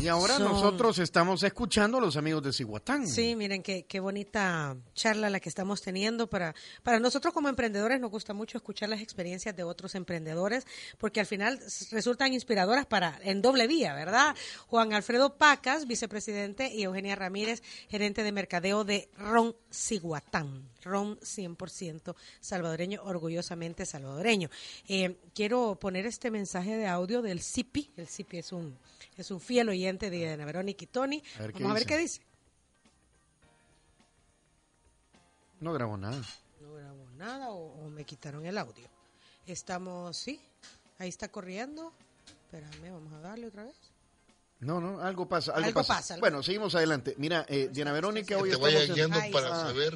Y ahora Son- nosotros estamos escuchando a los amigos de Cihuatán. Sí, miren qué, qué bonita charla la que estamos teniendo. Para, para nosotros como emprendedores nos gusta mucho escuchar las experiencias de otros emprendedores porque al final resultan inspiradoras para en doble vía, ¿verdad? Juan Alfredo Pacas, vicepresidente, y Eugenia Ramírez, gerente de mercadeo de Ron Ciguatán. Ron 100% salvadoreño, orgullosamente salvadoreño. Eh, quiero poner este mensaje de audio del CIPI. El CIPI es un, es un fiel oyente de Ana Verónica y Tony. A Vamos a ver dice. qué dice. No grabó nada. No grabó nada o, o me quitaron el audio. Estamos, sí, ahí está corriendo. Espérame, vamos a darle otra vez. No, no, algo pasa, algo, Algo pasa. pasa, algo- Bueno, seguimos adelante. Mira, eh, Diana Verónica, hoy te estamos vaya guiando para ah. saber.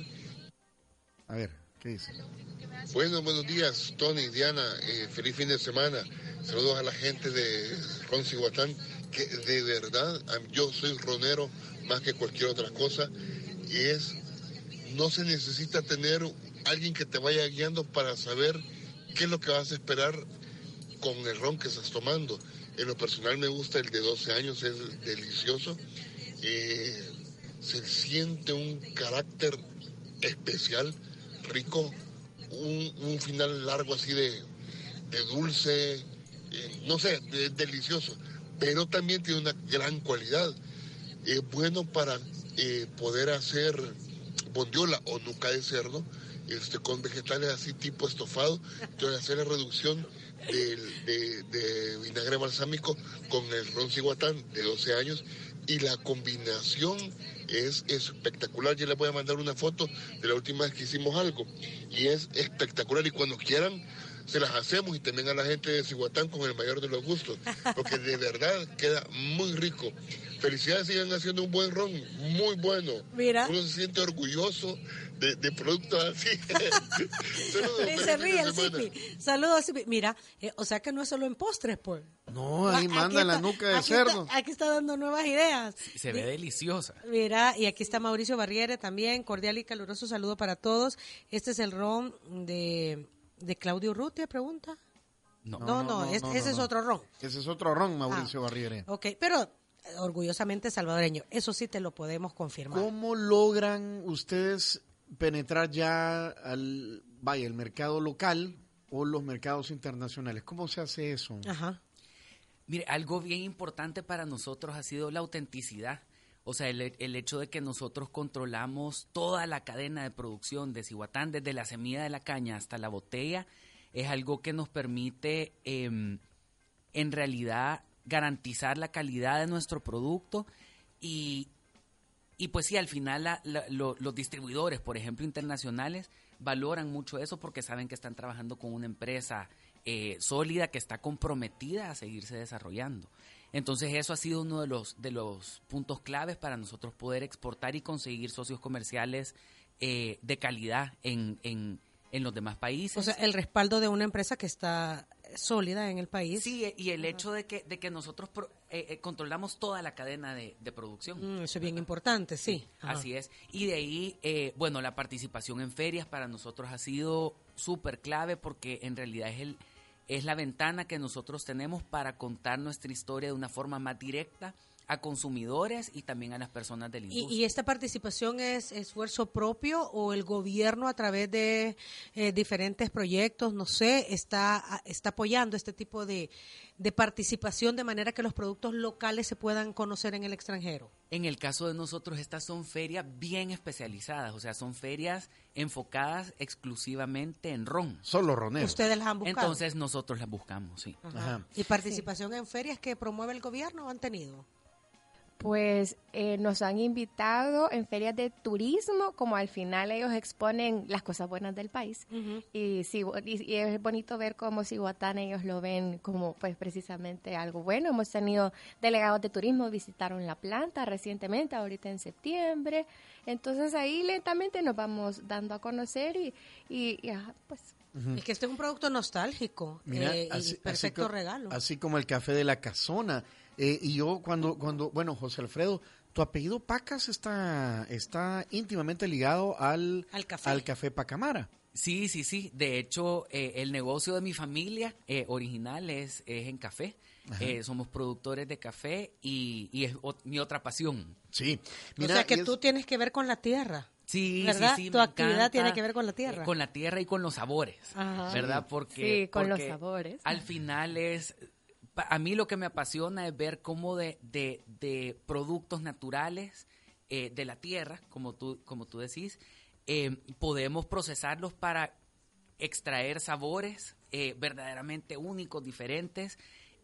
A ver, ¿qué dice? Bueno, buenos días, Tony, Diana. eh, feliz fin de semana. Saludos a la gente de Ron Cihuatán, que de verdad, yo soy ronero más que cualquier otra cosa. Y es, no se necesita tener alguien que te vaya guiando para saber qué es lo que vas a esperar con el ron que estás tomando. En lo personal me gusta el de 12 años, es delicioso. Eh, se siente un carácter especial, rico, un, final largo así de, de dulce, eh, no sé, de- delicioso, pero también tiene una gran cualidad. Es bueno para eh, poder hacer bondiola o nuca de cerdo este, con vegetales así tipo estofado, entonces hacer la reducción del- de, vinagre balsámico con el ron ciguatán de 12 años y la combinación es espectacular. Yo les voy a mandar una foto de la última vez que hicimos algo y es espectacular y cuando quieran se las hacemos y también a la gente de Cihuatán con el mayor de los gustos, porque de verdad queda muy rico. Felicidades, sigan haciendo un buen ron, muy bueno. Mira. Uno se siente orgulloso de, de productos así. Saludos, Y se ríe el. Zipi. Saludos, Zipi. Mira, eh, o sea que no es solo en postres, pues. No, ahí Aquí manda la está- nuca de aquí cerdo. Está, aquí está dando nuevas ideas. Se ve deliciosa. Mira, y aquí está Mauricio Barriere también. Cordial y caluroso saludo para todos. Este es el ron de, de Claudio Urrutia, pregunta. No. No, no, es- ese es otro ron. Ese es otro ron, Mauricio Ah. Barriere. Ok, pero eh, orgullosamente salvadoreño. Eso sí te lo podemos confirmar. ¿Cómo logran ustedes penetrar ya al vaya el mercado local o los mercados internacionales? ¿Cómo se hace eso? Ajá. Mire, algo bien importante para nosotros ha sido la autenticidad. O sea, el, el hecho de que nosotros controlamos toda la cadena de producción de Cihuatán, desde la semilla de la caña hasta la botella, es algo que nos permite, em, en realidad, garantizar la calidad de nuestro producto y, y pues sí, al final la- la- lo- los distribuidores, por ejemplo, internacionales, valoran mucho eso porque saben que están trabajando con una empresa eh, sólida que está comprometida a seguirse desarrollando. Entonces eso ha sido uno de los, de los puntos claves para nosotros poder exportar y conseguir socios comerciales eh, de calidad en, en, en los demás países. O sea, el respaldo de una empresa que está sólida en el país. Sí, y el hecho de que, de que nosotros pro- eh, eh, controlamos toda la cadena de, de producción. Mm, eso es bien importante, sí. Ajá. Así es. Y de ahí, eh, bueno, la participación en ferias para nosotros ha sido súper clave porque en realidad es, el, es la ventana que nosotros tenemos para contar nuestra historia de una forma más directa a consumidores y también a las personas del ¿Y, industria. y esta participación es esfuerzo propio o el gobierno a través de eh, diferentes proyectos, no sé, está, está apoyando este tipo de, de participación de manera que los productos locales se puedan conocer en el extranjero? En el caso de nosotros, estas son ferias bien especializadas, o sea, son ferias enfocadas exclusivamente en ron. Solo roneros. Ustedes las han buscado. Entonces nosotros las buscamos, sí. Ajá. Ajá. ¿Y participación en ferias que promueve el gobierno han tenido? Pues eh, nos han invitado en ferias de turismo, como al final ellos exponen las cosas buenas del país. y, sí, y, y es bonito ver cómo Cihuatán ellos lo ven como pues precisamente algo bueno. Hemos tenido delegados de turismo, visitaron la planta recientemente, ahorita en septiembre. Entonces ahí lentamente nos vamos dando a conocer y, y, y, ajá, pues Es que este es un producto nostálgico Mira, eh, así- y perfecto así co- regalo. Así como el café de la casona. Eh, y yo cuando, cuando, bueno, José Alfredo, tu apellido Pacas está, está íntimamente ligado al, Al café. al café Pacamara. Sí, sí, sí. De hecho, eh, el negocio de mi familia eh, original es, es en café. Eh, somos productores de café y, y es mi otra pasión. Sí. o sea que es- tú tienes que ver con la tierra. Sí, ¿Verdad? sí, sí. Tu me actividad encanta, tiene que ver con la tierra. eh, con la tierra y con los sabores, Ajá. ¿verdad? Porque Sí, con los sabores. Al final es a mí lo que me apasiona es ver cómo de, de, productos naturales eh, de la tierra, como tú como tú decís, eh, podemos procesarlos para extraer sabores eh, verdaderamente únicos, diferentes,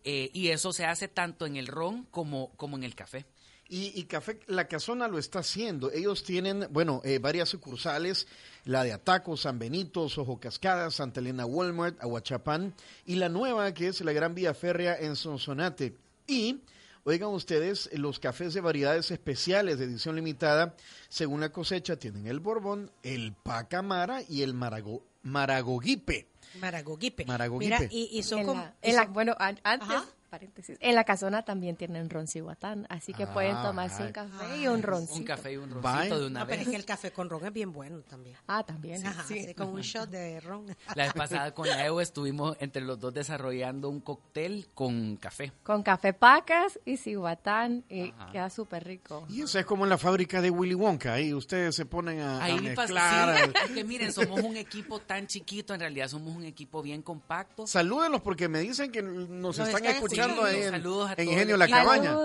eh, y eso se hace tanto en el ron como, como en el café. Y, y Café La Casona lo está haciendo. Ellos tienen, bueno, eh, varias sucursales, la de Ataco, San Benito, Sojo Cascada, Santa Elena Walmart, Aguachapán, y la nueva que es la Gran Vía Férrea en Sonsonate. Y, oigan ustedes, los cafés de variedades especiales de edición limitada, según la cosecha, tienen el Borbón, el Pacamara y el Marago, Maragogipe. Maragogipe. Maragogipe. Mira, y, y son como... y son- bueno, an- antes, Ajá. Paréntesis, en la casona también tienen ron cihuatán, así que pueden Ah, tomarse un ay. café y un roncito. Un café y un roncito Vaya. de una No, pero vez. es que el café con ron es bien bueno también. Ah, también. Ajá, sí. sí, con un shot de ron. La vez pasada con la EO estuvimos entre los dos desarrollando un cóctel con café. Con café pacas y cihuatán, y Ajá. queda súper rico. Y eso es como en la fábrica de Willy Wonka. Ahí ustedes se ponen a, a Ahí mezclar. pasa, que miren, somos un equipo tan chiquito, en realidad somos un equipo bien compacto. Salúdenlos porque me dicen que nos, Nos están están escuchando ahí en, Saludos a en Ingenio La. Cabaña. Ahí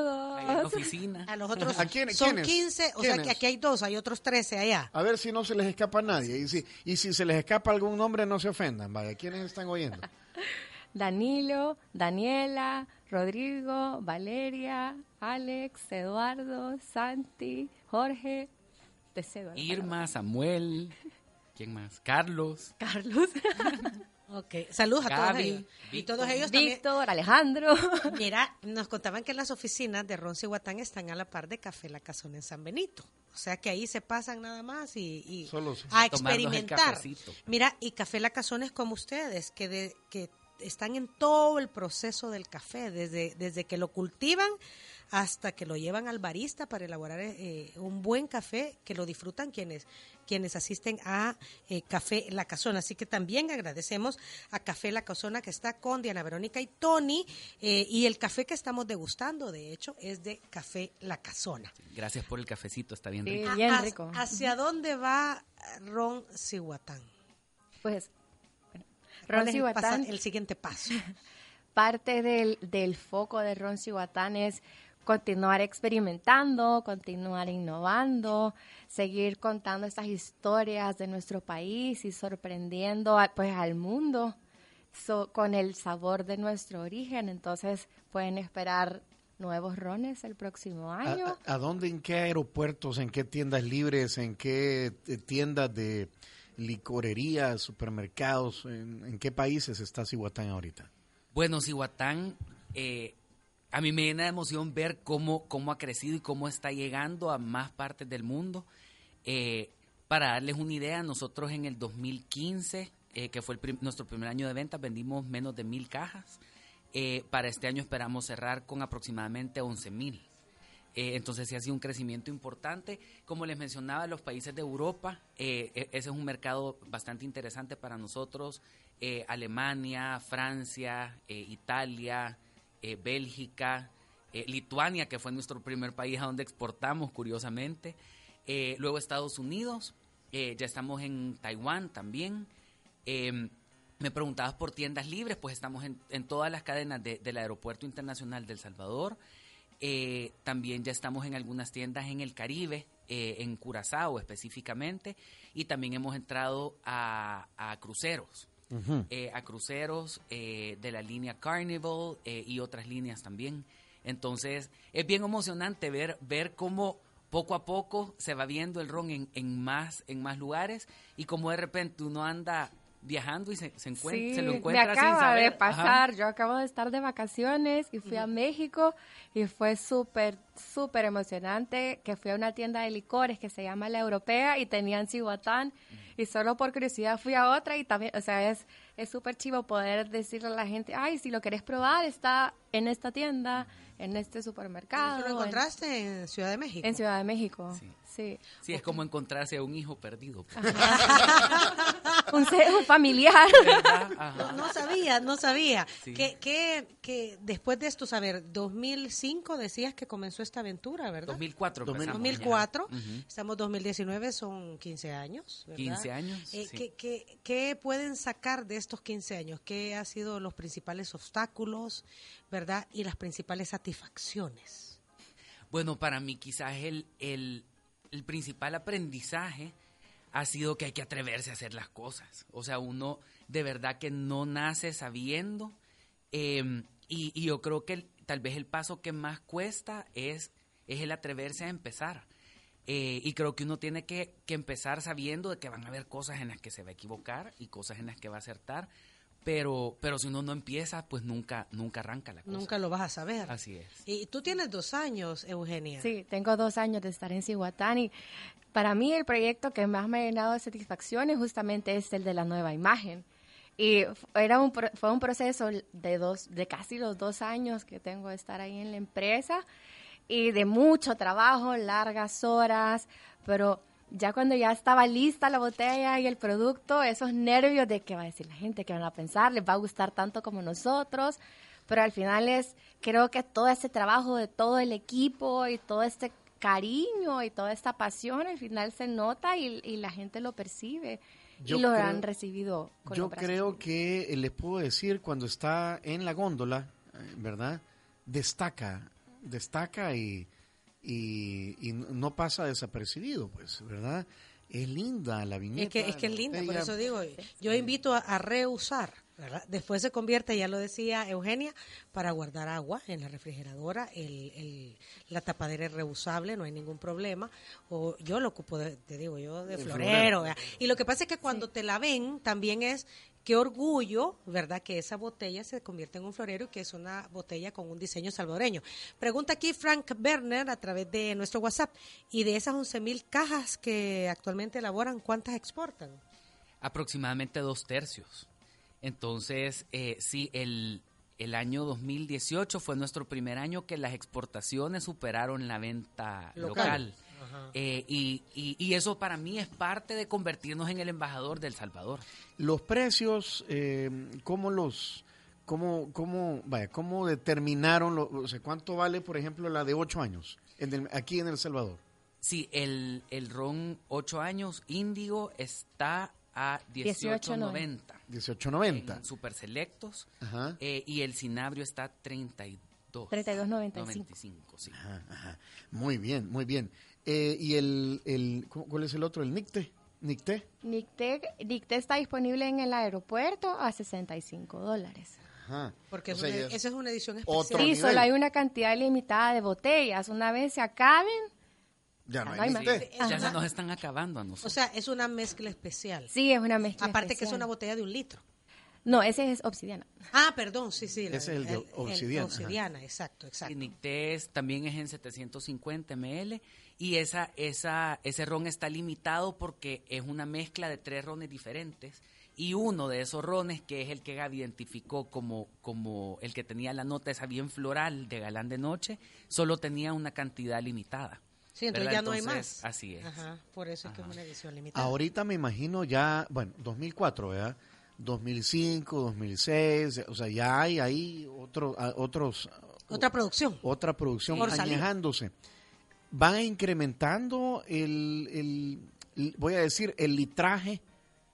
en la Saludos. oficina. A los otros ¿A quién- son quiénes? 15, o sea que aquí hay dos, hay otros 13 allá. A ver si no se les escapa a nadie. Y si, y si se les escapa algún nombre, no se ofendan. Vaya, ¿quiénes están oyendo? Danilo, Daniela, Rodrigo, Valeria, Alex, Eduardo, Santi, Jorge, Irma, Samuel, ¿quién más? Carlos. Carlos. Ok, saludos a todos Gaby, ellos. Y Víctor. todos ellos también. Víctor, Alejandro. Mira, nos contaban que las oficinas de Ron Cihuatán están a la par de Café La Casona en San Benito. O sea que ahí se pasan nada más y, y Solo a experimentar. Mira, y Café La Casona es como ustedes, que, de, que están en todo el proceso del café, desde, desde que lo cultivan hasta que lo llevan al barista para elaborar eh, un buen café que lo disfrutan quienes quienes asisten a eh, Café La Casona. Así que también agradecemos a Café La Casona que está con Diana Verónica y Tony eh, y el café que estamos degustando, de hecho, es de Café La Casona. Gracias por el cafecito, está bien Sí, rico. bien Ha- rico. ¿Hacia dónde va Ron Cihuatán? Pues, bueno, ¿Cuál Ron el, Cihuatán, el siguiente paso? parte del, del foco de Ron Cihuatán es continuar experimentando, continuar innovando, seguir contando estas historias de nuestro país y sorprendiendo a- pues al mundo so- con el sabor de nuestro origen. Entonces pueden esperar nuevos rones el próximo ¿A, año. a- a dónde, en qué aeropuertos, en qué tiendas libres, en qué eh, tiendas de licorería, supermercados, en, en qué países está Cihuatán ahorita? Bueno, Cihuatán, eh, a mí me llena de emoción ver cómo, cómo ha crecido y cómo está llegando a más partes del mundo. Eh, para darles una idea, nosotros en el 2015, eh, que fue nuestro primer año de ventas, vendimos menos de mil cajas. Eh, para este año esperamos cerrar con aproximadamente 11 mil. Entonces sí ha sido un crecimiento importante. Como les mencionaba, los países de Europa, e- ese es un mercado bastante interesante para nosotros. Alemania, Francia, Italia, eh, Bélgica, eh, Lituania, que fue nuestro primer país a donde exportamos, curiosamente. Eh, luego Estados Unidos, ya estamos en Taiwán también. Eh, me preguntabas por tiendas libres, pues estamos en, todas las cadenas de- del Aeropuerto Internacional de El Salvador. También ya estamos en algunas tiendas en el Caribe, en Curazao específicamente, y también hemos entrado a cruceros, eh, a cruceros eh, de la línea Carnival eh, y otras líneas también. Entonces es bien emocionante ver, ver cómo poco a poco se va viendo el ron en, en más, en más lugares y como de repente uno anda viajando y se, se, encuent- Sí, se lo me encuentra sin acaba saber. de Ajá. pasar. Yo acabo de estar de vacaciones y fui a México y fue súper, súper emocionante que fui a una tienda de licores que se llama La Europea y tenían Cihuatán y solo por curiosidad fui a otra y también, o sea, es es súper chivo poder decirle a la gente, ay, si lo querés probar está en esta tienda, en este supermercado. ¿Tú lo en- encontraste en Ciudad de México? En Ciudad de México, Sí. Sí. Sí, es como encontrarse a un hijo perdido. pues. un, un familiar. No, no sabía, no sabía. Sí. Que, que, que después de esto, saber, 2005 decías que comenzó esta aventura, ¿verdad? 2004. empezamos, 2004, ya. Ujú. estamos 2019, son 15 años, ¿verdad? 15 años, Eh, sí. ¿qué, qué, qué pueden sacar de estos 15 años? ¿Qué han sido los principales obstáculos, verdad? Y las principales satisfacciones. Bueno, para mí quizás el, el, el principal aprendizaje ha sido que hay que atreverse a hacer las cosas. O sea, uno de verdad que no nace sabiendo. eh, y, yo creo que tal vez el paso que más cuesta es, es el atreverse a empezar. Eh, y creo que uno tiene que, que empezar sabiendo de que van a haber cosas en las que se va a equivocar y cosas en las que va a acertar. Pero, pero si uno no empieza, pues nunca, nunca arranca la cosa. Nunca lo vas a saber. Así es. Y tú tienes dos años, Eugenia. Sí, tengo dos años de estar en Cihuatán y para mí el proyecto que más me ha llenado de satisfacciones justamente es el de la nueva imagen. Y era un, pro- fue un proceso de, dos, de casi los dos años que tengo de estar ahí en la empresa y de mucho trabajo, largas horas, pero ya cuando ya estaba lista la botella y el producto, esos nervios de qué va a decir la gente, qué van a pensar, les va a gustar tanto como nosotros, pero al final es, creo que todo ese trabajo de todo el equipo y todo este cariño y toda esta pasión al final se nota y, y la gente lo percibe Yo y lo creo- han recibido con Yo creo que les puedo decir cuando está en la góndola, eh, ¿verdad? Destaca, destaca y, y, y no pasa desapercibido, pues, ¿verdad? Es linda la viñeta. Es que, es que es la linda, por eso digo, yo invito a, a reusar, ¿verdad? Después se convierte, ya lo decía Eugenia, para guardar agua en la refrigeradora, el, el- la tapadera es reusable, no hay ningún problema, o yo lo ocupo, de- te digo, yo de florero, y lo que pasa es que cuando te la ven, también es qué orgullo, ¿verdad? Que esa botella se convierte en un florero y que es una botella con un diseño salvadoreño. Pregunta aquí Frank Berner a través de nuestro WhatsApp. Y de esas 11 mil cajas que actualmente elaboran, ¿cuántas exportan? Aproximadamente dos tercios. Entonces, eh, sí, el, el año 2018 fue nuestro primer año que las exportaciones superaron la venta Local. local. Eh, y, y- y eso para mí es parte de convertirnos en el embajador del Salvador. Los precios, eh, ¿cómo los, cómo, cómo, vaya, cómo determinaron, lo- o sea, cuánto vale, por ejemplo, la de ocho años en el- aquí en El Salvador? Sí, el, el ron 8 años índigo está a 18.90. 18.90 18.90. en super selectos Ajá. eh, y el cinabrio está 32. 32.95. 95, sí. Ajá, ajá. Muy bien, muy bien. Eh, ¿Y el, el, cu- cuál es el otro? ¿El NICTE? ¿NICTE? Nicte, Nicte está disponible en el aeropuerto a 65 dólares. Ajá. Porque O es sea, una- ya es esa es una edición otro especial. Sí, nivel. solo hay una cantidad limitada de botellas. Una vez se acaben, Ya no Ah, no hay hay más. NICTE. Ya se nos están acabando a nosotros. O sea, es una mezcla especial. sí, es una mezcla. Aparte que es una botella de un litro. No, ese es obsidiana. Ah, perdón, sí, sí. la- Ese es el de obsidiana, obsidiana, exacto, exacto. Y Nictés también es en 750 ml y esa, esa, ese ron está limitado porque es una mezcla de tres rones diferentes y uno de esos rones, que es el que Gaby identificó como, como el que tenía la nota esa bien floral de galán de noche, solo tenía una cantidad limitada. Sí, entonces ¿verdad? ya no hay más. Así es. Ajá, por eso es que es una edición limitada. Ahorita me imagino ya, bueno, 2004, ¿verdad? 2005, 2006, o sea, ya hay ahí otro, otros, Otra producción. otra producción Por salir. ¿Van incrementando el, el- el- voy a decir, el litraje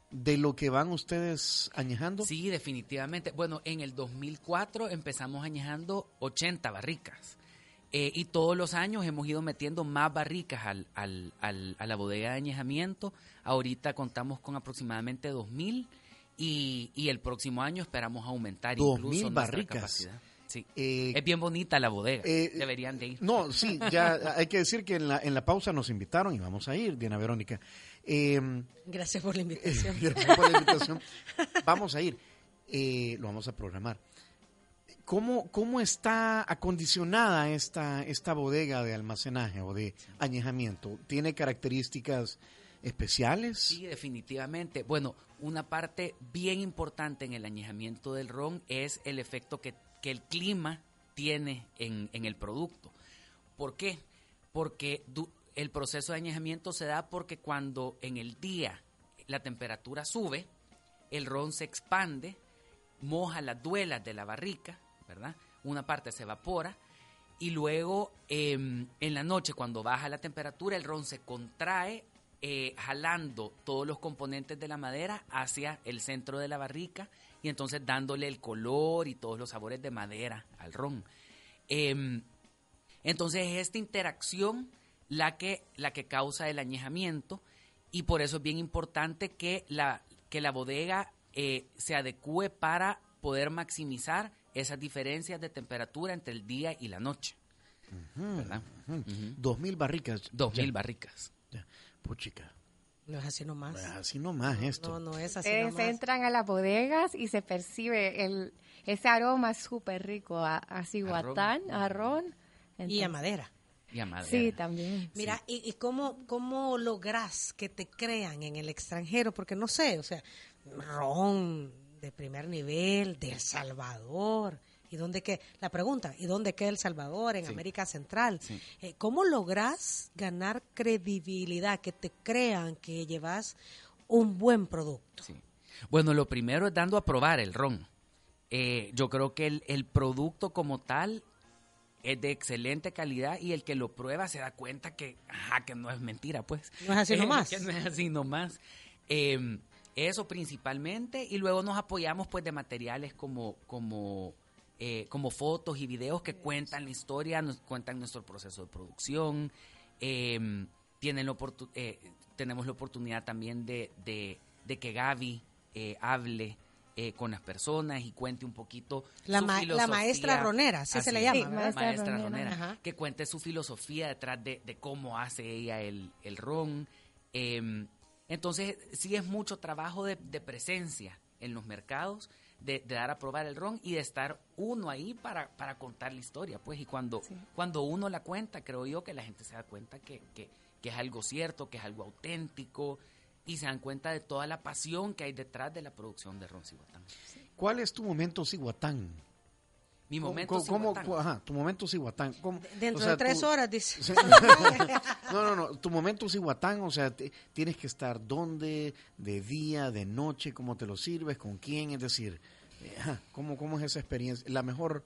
de lo que van ustedes añejando? Sí, definitivamente. Bueno, en el 2004 empezamos añejando 80 barricas. Eh, y todos los años hemos ido metiendo más barricas al, al- al- a la bodega de añejamiento. Ahorita contamos con aproximadamente 2.000 y, y el próximo año esperamos aumentar 2.000 incluso nuestra barricas. capacidad. Sí. Eh, es bien bonita la bodega. eh, Deberían de ir. No, sí, ya hay que decir que en la, en la pausa nos invitaron y vamos a ir, Diana Verónica. Eh, Gracias por la invitación. Gracias por la invitación. Vamos a ir, eh, lo vamos a programar. ¿Cómo, ¿Cómo está acondicionada esta, esta bodega de almacenaje o de añejamiento? ¿Tiene características especiales? Sí, definitivamente. Bueno, una parte bien importante en el añejamiento del ron es el efecto que, que el clima tiene en, el producto. ¿Por qué? Porque el proceso de añejamiento se da porque cuando en el día la temperatura sube, el ron se expande, moja las duelas de la barrica, ¿verdad? Una parte se evapora y luego em, en la noche cuando baja la temperatura el ron se contrae eh, jalando todos los componentes de la madera hacia el centro de la barrica y entonces dándole el color y todos los sabores de madera al ron. Em, entonces es esta interacción la que, la que causa el añejamiento y por eso es bien importante que la, que la bodega eh, se adecue para poder maximizar esas diferencias de temperatura entre el día y la noche. ¿Verdad? Ujú. Dos mil barricas. Dos Ya, mil barricas. Puchica. No es así nomás. Así nomás esto. No, no es así Ustedes nomás. entran a las bodegas y se percibe el, ese aroma súper rico a, a cihuatán, a ron. Y a madera. Y a madera. Sí, también. Mira, ¿y, y cómo, cómo logras que te crean en el extranjero? Porque no sé, o sea, ron de primer nivel, de El Salvador. ¿Y dónde queda? La pregunta, ¿y dónde queda El Salvador? En Sí. América Central. Sí. Eh, ¿Cómo logras ganar credibilidad, que te crean que llevas un buen producto? Sí. Bueno, lo primero es dando a probar el ron. Eh, yo creo que el, el producto como tal es de excelente calidad y el que lo prueba se da cuenta que, ajá, que no es mentira, pues. No es así Eh, nomás. Que no es así nomás. Eh, eso principalmente y luego nos apoyamos pues de materiales como, como, eh, como fotos y videos que cuentan la historia, nos cuentan nuestro proceso de producción. eh, tienen la eh, tenemos la oportunidad también de, de, de que Gaby eh, hable eh, con las personas y cuente un poquito La su ma- la filosofía. maestra ronera, así se le llama, Sí, ¿verdad? maestra maestra ronera. que cuente su filosofía detrás de, de cómo hace ella el, el ron. Eh, entonces, sí es mucho trabajo de, de presencia en los mercados, de, de dar a probar el ron y de estar uno ahí para, para contar la historia. Pues, y cuando, cuando uno la cuenta, creo yo que la gente se da cuenta que, que, que es algo cierto, que es algo auténtico y se dan cuenta de toda la pasión que hay detrás de la producción de ron Cihuatán. ¿Cuál es tu momento Cihuatán? Mi ¿Cómo- momento cómo- cu- ajá, tu momento Cihuatán. ¿Cómo- Dentro o sea, de tres tú- horas, dice. Sí. no, no, no. Tu momento Cihuatán, o sea, te- tienes que estar dónde, de día, de noche, cómo te lo sirves, con quién, es decir, eh, ¿cómo, cómo es esa experiencia, la mejor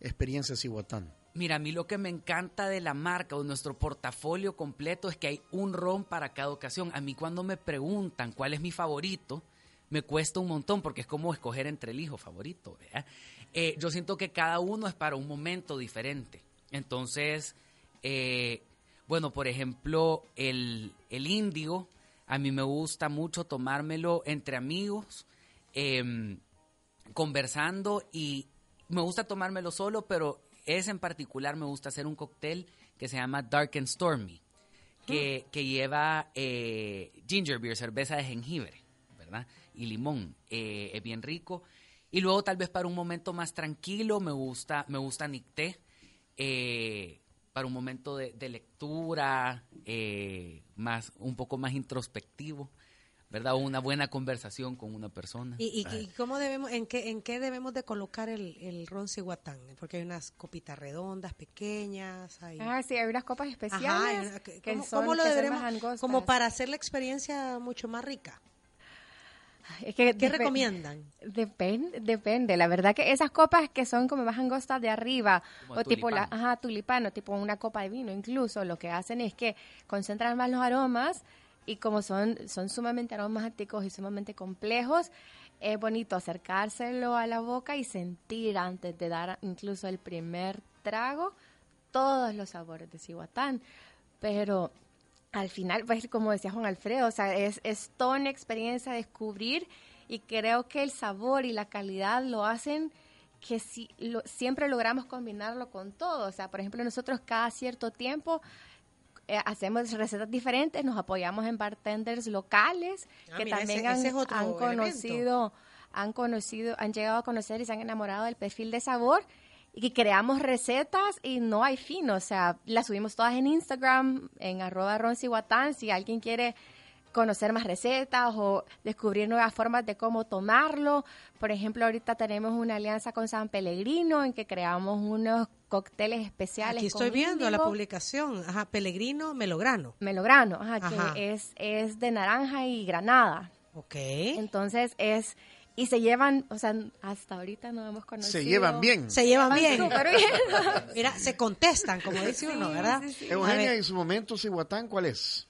experiencia de Cihuatán? Mira, a mí lo que me encanta de la marca o de nuestro portafolio completo es que hay un ron para cada ocasión. A mí cuando me preguntan cuál es mi favorito, me cuesta un montón porque es como escoger entre el hijo favorito. ¿verdad? Eh, yo siento que cada uno es para un momento diferente. Entonces, eh, bueno, por ejemplo, el, el índigo, a mí me gusta mucho tomármelo entre amigos. em, conversando y me gusta tomármelo solo, pero ese en particular me gusta hacer un cóctel que se llama Dark and Stormy, que, que lleva eh, ginger beer, cerveza de jengibre, ¿verdad? Y limón, eh, es bien rico. Y luego tal vez para un momento más tranquilo me gusta, me gusta Nicté, eh, para un momento de, de lectura, eh, más, un poco más introspectivo, ¿verdad? O una buena conversación con una persona. ¿Y, y- y cómo debemos, en qué, en qué debemos de colocar el, el ron cihuatán? Porque hay unas copitas redondas, pequeñas. Hay... Ah, sí, hay unas copas especiales hay una- que- que ¿cómo, son, cómo lo que deberemos, como para hacer la experiencia mucho más rica? Es que ¿Qué depe- recomiendan? Depende, depende. La verdad que esas copas que son como más angostas de arriba, Como o tipo la, ajá, tulipano, tipo una copa de vino, incluso lo que hacen es que concentran más los aromas y como son, son sumamente aromáticos y sumamente complejos, es bonito acercárselo a la boca y sentir antes de dar incluso el primer trago todos los sabores de Cihuatán. Pero al final, pues como decía Juan Alfredo, o sea, es, es toda una experiencia descubrir y creo que el sabor y la calidad lo hacen que si, lo- siempre logramos combinarlo con todo. O sea, por ejemplo, nosotros cada cierto tiempo eh, hacemos recetas diferentes, nos apoyamos en bartenders locales Ah, que mira, también ese- han, ese es otro han elemento. conocido, han conocido, han llegado a conocer y se han enamorado del perfil de sabor y que creamos recetas y no hay fin, o sea, las subimos todas en Instagram, en arroba roncihuatán, si alguien quiere conocer más recetas o descubrir nuevas formas de cómo tomarlo. Por ejemplo, ahorita tenemos una alianza con San Pellegrino en que creamos unos cócteles especiales. Aquí con estoy viendo la publicación. Ajá, Pellegrino Melograno. Melograno, ajá, Ajá. que es, es de naranja y granada. Ok. Entonces es, y se llevan, o sea, hasta ahorita no hemos conocido. Se llevan bien. Se llevan Van bien. súper bien. Mira, se contestan, como dice uno, ¿verdad? sí, sí. Eugenia, ver, ¿y su momento Cihuatán cuál es?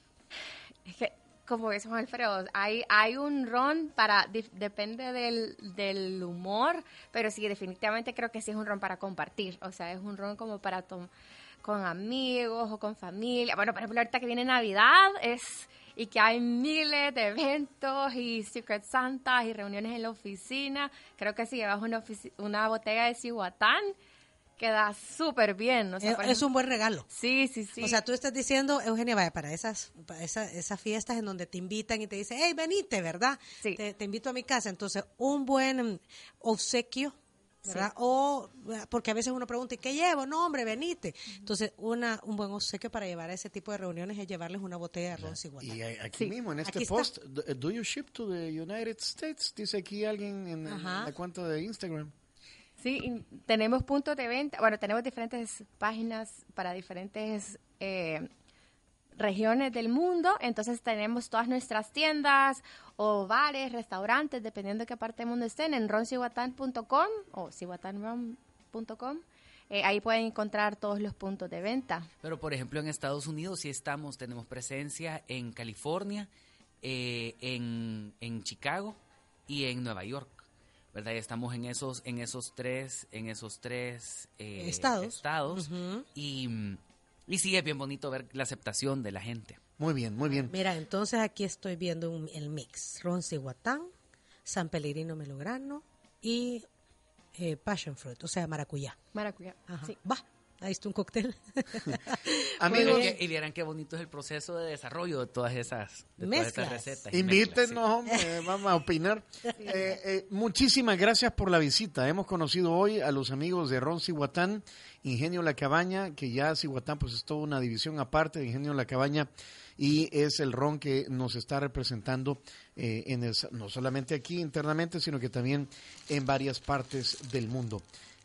Es que, como dice Juan Alfredo, hay, hay un ron para, dif- depende del, del humor, pero sí, definitivamente creo que sí es un ron para compartir. O sea, es un ron como para tom- con amigos o con familia. Bueno, por ejemplo, ahorita que viene Navidad es y que hay miles de eventos y Secret Santas y reuniones en la oficina. Creo que si llevas una, una botella de Cihuatán, queda súper bien. O sea, es, un buen regalo. Sí, sí, sí. O sea, tú estás diciendo, Eugenia, vaya, para esas, para esa- esas fiestas en donde te invitan y te dicen, hey, venite, ¿verdad? Sí. Te, te invito a mi casa. Entonces, un buen obsequio, ¿verdad? O, eh, porque a veces uno pregunta, ¿y qué llevo? No, hombre, venite. Entonces, una, un buen obsequio para llevar a ese tipo de reuniones es llevarles una botella de ron Cihuatán. Y a- aquí Sí. mismo, en este Aquí está. post, do do you ship to the United States? Dice aquí alguien en, en la cuenta de Instagram. Sí, y tenemos puntos de venta, bueno, tenemos diferentes páginas para diferentes eh, regiones del mundo, entonces tenemos todas nuestras tiendas o bares, restaurantes, dependiendo de qué parte del mundo estén, en roncihuatán.com o cihuatanron.com. Eh, ahí pueden encontrar todos los puntos de venta. Pero, por ejemplo, en Estados Unidos sí estamos, tenemos presencia en California, eh, en, en Chicago y en Nueva York. ¿Verdad? Y estamos en esos, en esos tres, en esos tres eh, Estados. estados. Y, y sí, es bien bonito ver la aceptación de la gente. Muy bien, muy bien. Mira, entonces aquí estoy viendo un- el mix. Ron Cihuatán, San Pellegrino Melograno y eh, Passion Fruit, o sea, maracuyá. Maracuyá. Ajá. Sí. Va, Ahí está un cóctel. Amigos, Y, y vieran qué bonito es el proceso de desarrollo de todas esas, de todas Mezclas. esas recetas. Invítenos, mezclas, hombre, vamos a opinar. Eh, eh, muchísimas gracias por la visita. Hemos conocido hoy a los amigos de Ron Cihuatán, Ingenio La Cabaña, que ya Cihuatán pues es toda una división aparte de Ingenio La Cabaña y es el ron que nos está representando eh, en el- no solamente aquí internamente, sino que también en varias partes del mundo.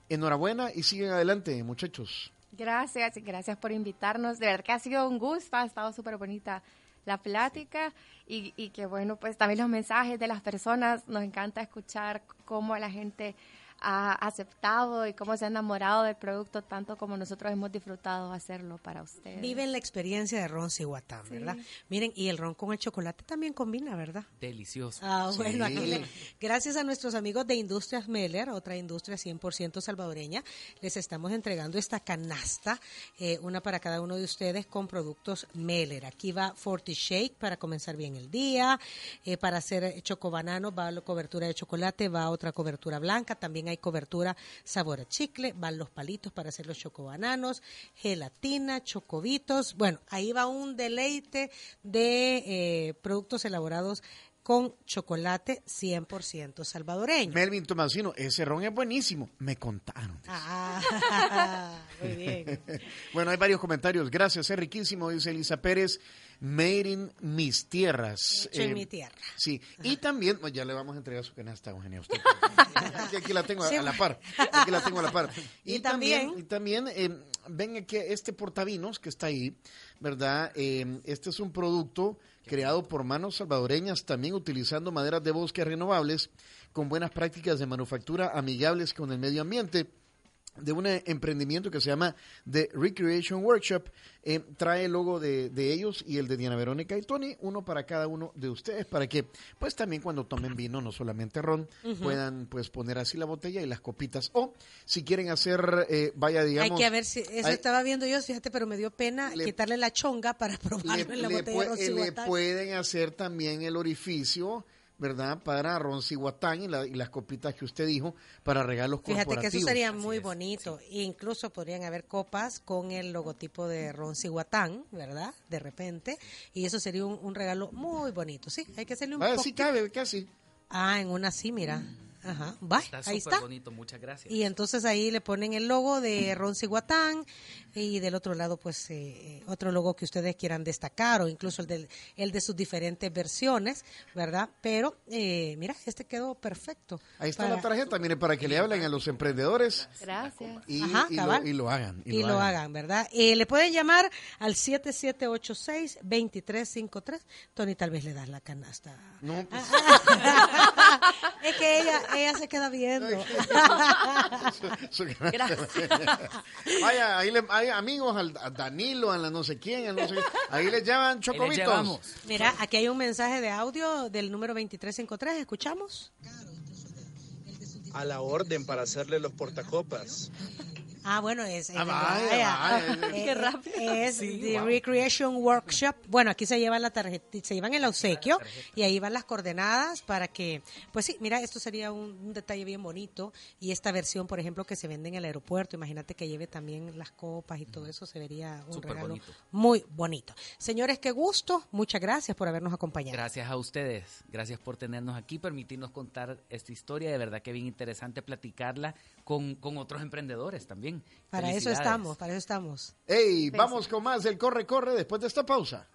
Enhorabuena y siguen adelante, muchachos. Gracias, gracias por invitarnos. De verdad que ha sido un gusto, ha estado súper bonita la plática y, y que bueno, pues también los mensajes de las personas, nos encanta escuchar cómo la gente ha aceptado y cómo se ha enamorado del producto tanto como nosotros hemos disfrutado hacerlo para ustedes. Viven la experiencia de ron Cihuatán, ¿verdad? Miren, y el ron con el chocolate también combina, ¿verdad? Delicioso. Ah, bueno, Sí. aquí le- gracias a nuestros amigos de Industrias Meller, otra industria 100% salvadoreña, les estamos entregando esta canasta, eh, una para cada uno de ustedes con productos Meller. Aquí va Forty Shake para comenzar bien el día, eh, para hacer chocobanano va la cobertura de chocolate, va otra cobertura blanca, también hay cobertura sabor a chicle, van los palitos para hacer los chocobananos, gelatina, chocobitos, bueno, ahí va un deleite de eh, productos elaborados con chocolate 100% salvadoreño. Melvin Tomasino, ese ron es buenísimo. Me contaron. Ah, muy bien. Bueno, hay varios comentarios. Gracias, es riquísimo, dice Elisa Pérez. Made in mis tierras. Hecho en Eh, mi tierra. Sí, y también, pues ya le vamos a entregar su canasta, Eugenia. Usted. Aquí, aquí la tengo a, Sí, a la par. Aquí la tengo a la par. Y también- y también eh, ven que este portavinos que está ahí, ¿verdad? Eh, este es un producto creado por manos salvadoreñas, también utilizando maderas de bosque renovables, con buenas prácticas de manufactura amigables con el medio ambiente de un eh, emprendimiento que se llama The Recreation Workshop. Eh, trae el logo de, de ellos y el de Diana Verónica y Tony, uno para cada uno de ustedes, para que pues también cuando tomen vino, no solamente ron, puedan pues poner así la botella y las copitas. O si quieren hacer, eh, vaya digamos... Hay que ver si eso hay- estaba viendo yo, fíjate, pero me dio pena Le- quitarle la chonga para le, probarlo en la le botella eh, le pueden hacer también el orificio, ¿verdad? Para Ron Cihuatán y, la- y las copitas que usted dijo para regalos Fíjate que eso sería muy bonito. Incluso podrían haber copas con el logotipo de Ron Cihuatán, ¿verdad? De repente. Y eso sería un, un regalo muy bonito. Sí, hay que hacerle un poco. sí cabe, casi. Ah, en una sí, mira. Ajá. Va, Está ahí súper está. bonito, muchas gracias. Y entonces ahí le ponen el logo de Ron Cihuatán y del otro lado pues eh, eh, otro logo que ustedes quieran destacar o incluso el, del, el de sus diferentes versiones, ¿verdad? Pero eh, mira, este quedó perfecto. Ahí está para- la tarjeta, mire, para que le hablen a los emprendedores Gracias. y, Ajá, y lo, cabal. y lo hagan. Y, lo hagan, ¿verdad? Eh, le pueden llamar al 7786-2353. Tony, tal vez le das la canasta. No, pues, es que ella, ella se queda viendo. su- Vaya, ahí le, hay amigos, al, a Danilo, a la no sé quién, a no sé ahí les llevan les chocobitos. Mira, aquí hay un mensaje de audio del número 2353. ¿Escuchamos? a la orden para hacerle los portacopas. Ah, bueno, es. Ah, es- vaya, vaya. eh, Qué rápido. Es Sí, The wow. Recreation Workshop. Bueno, aquí se llevan la tarjeta, se llevan el obsequio y ahí van las coordenadas para que, pues sí, mira, esto sería un, un detalle bien bonito y esta versión, por ejemplo, que se vende en el aeropuerto, imagínate que lleve también las copas y todo eso, se vería un Súper regalo bonito. muy bonito. Señores, qué gusto, muchas gracias por habernos acompañado. Gracias a ustedes, gracias por tenernos aquí, permitirnos contar esta historia, de verdad que bien interesante platicarla con, con otros emprendedores también. Para eso estamos, para eso estamos. Hey, vamos con más del corre corre después de esta pausa.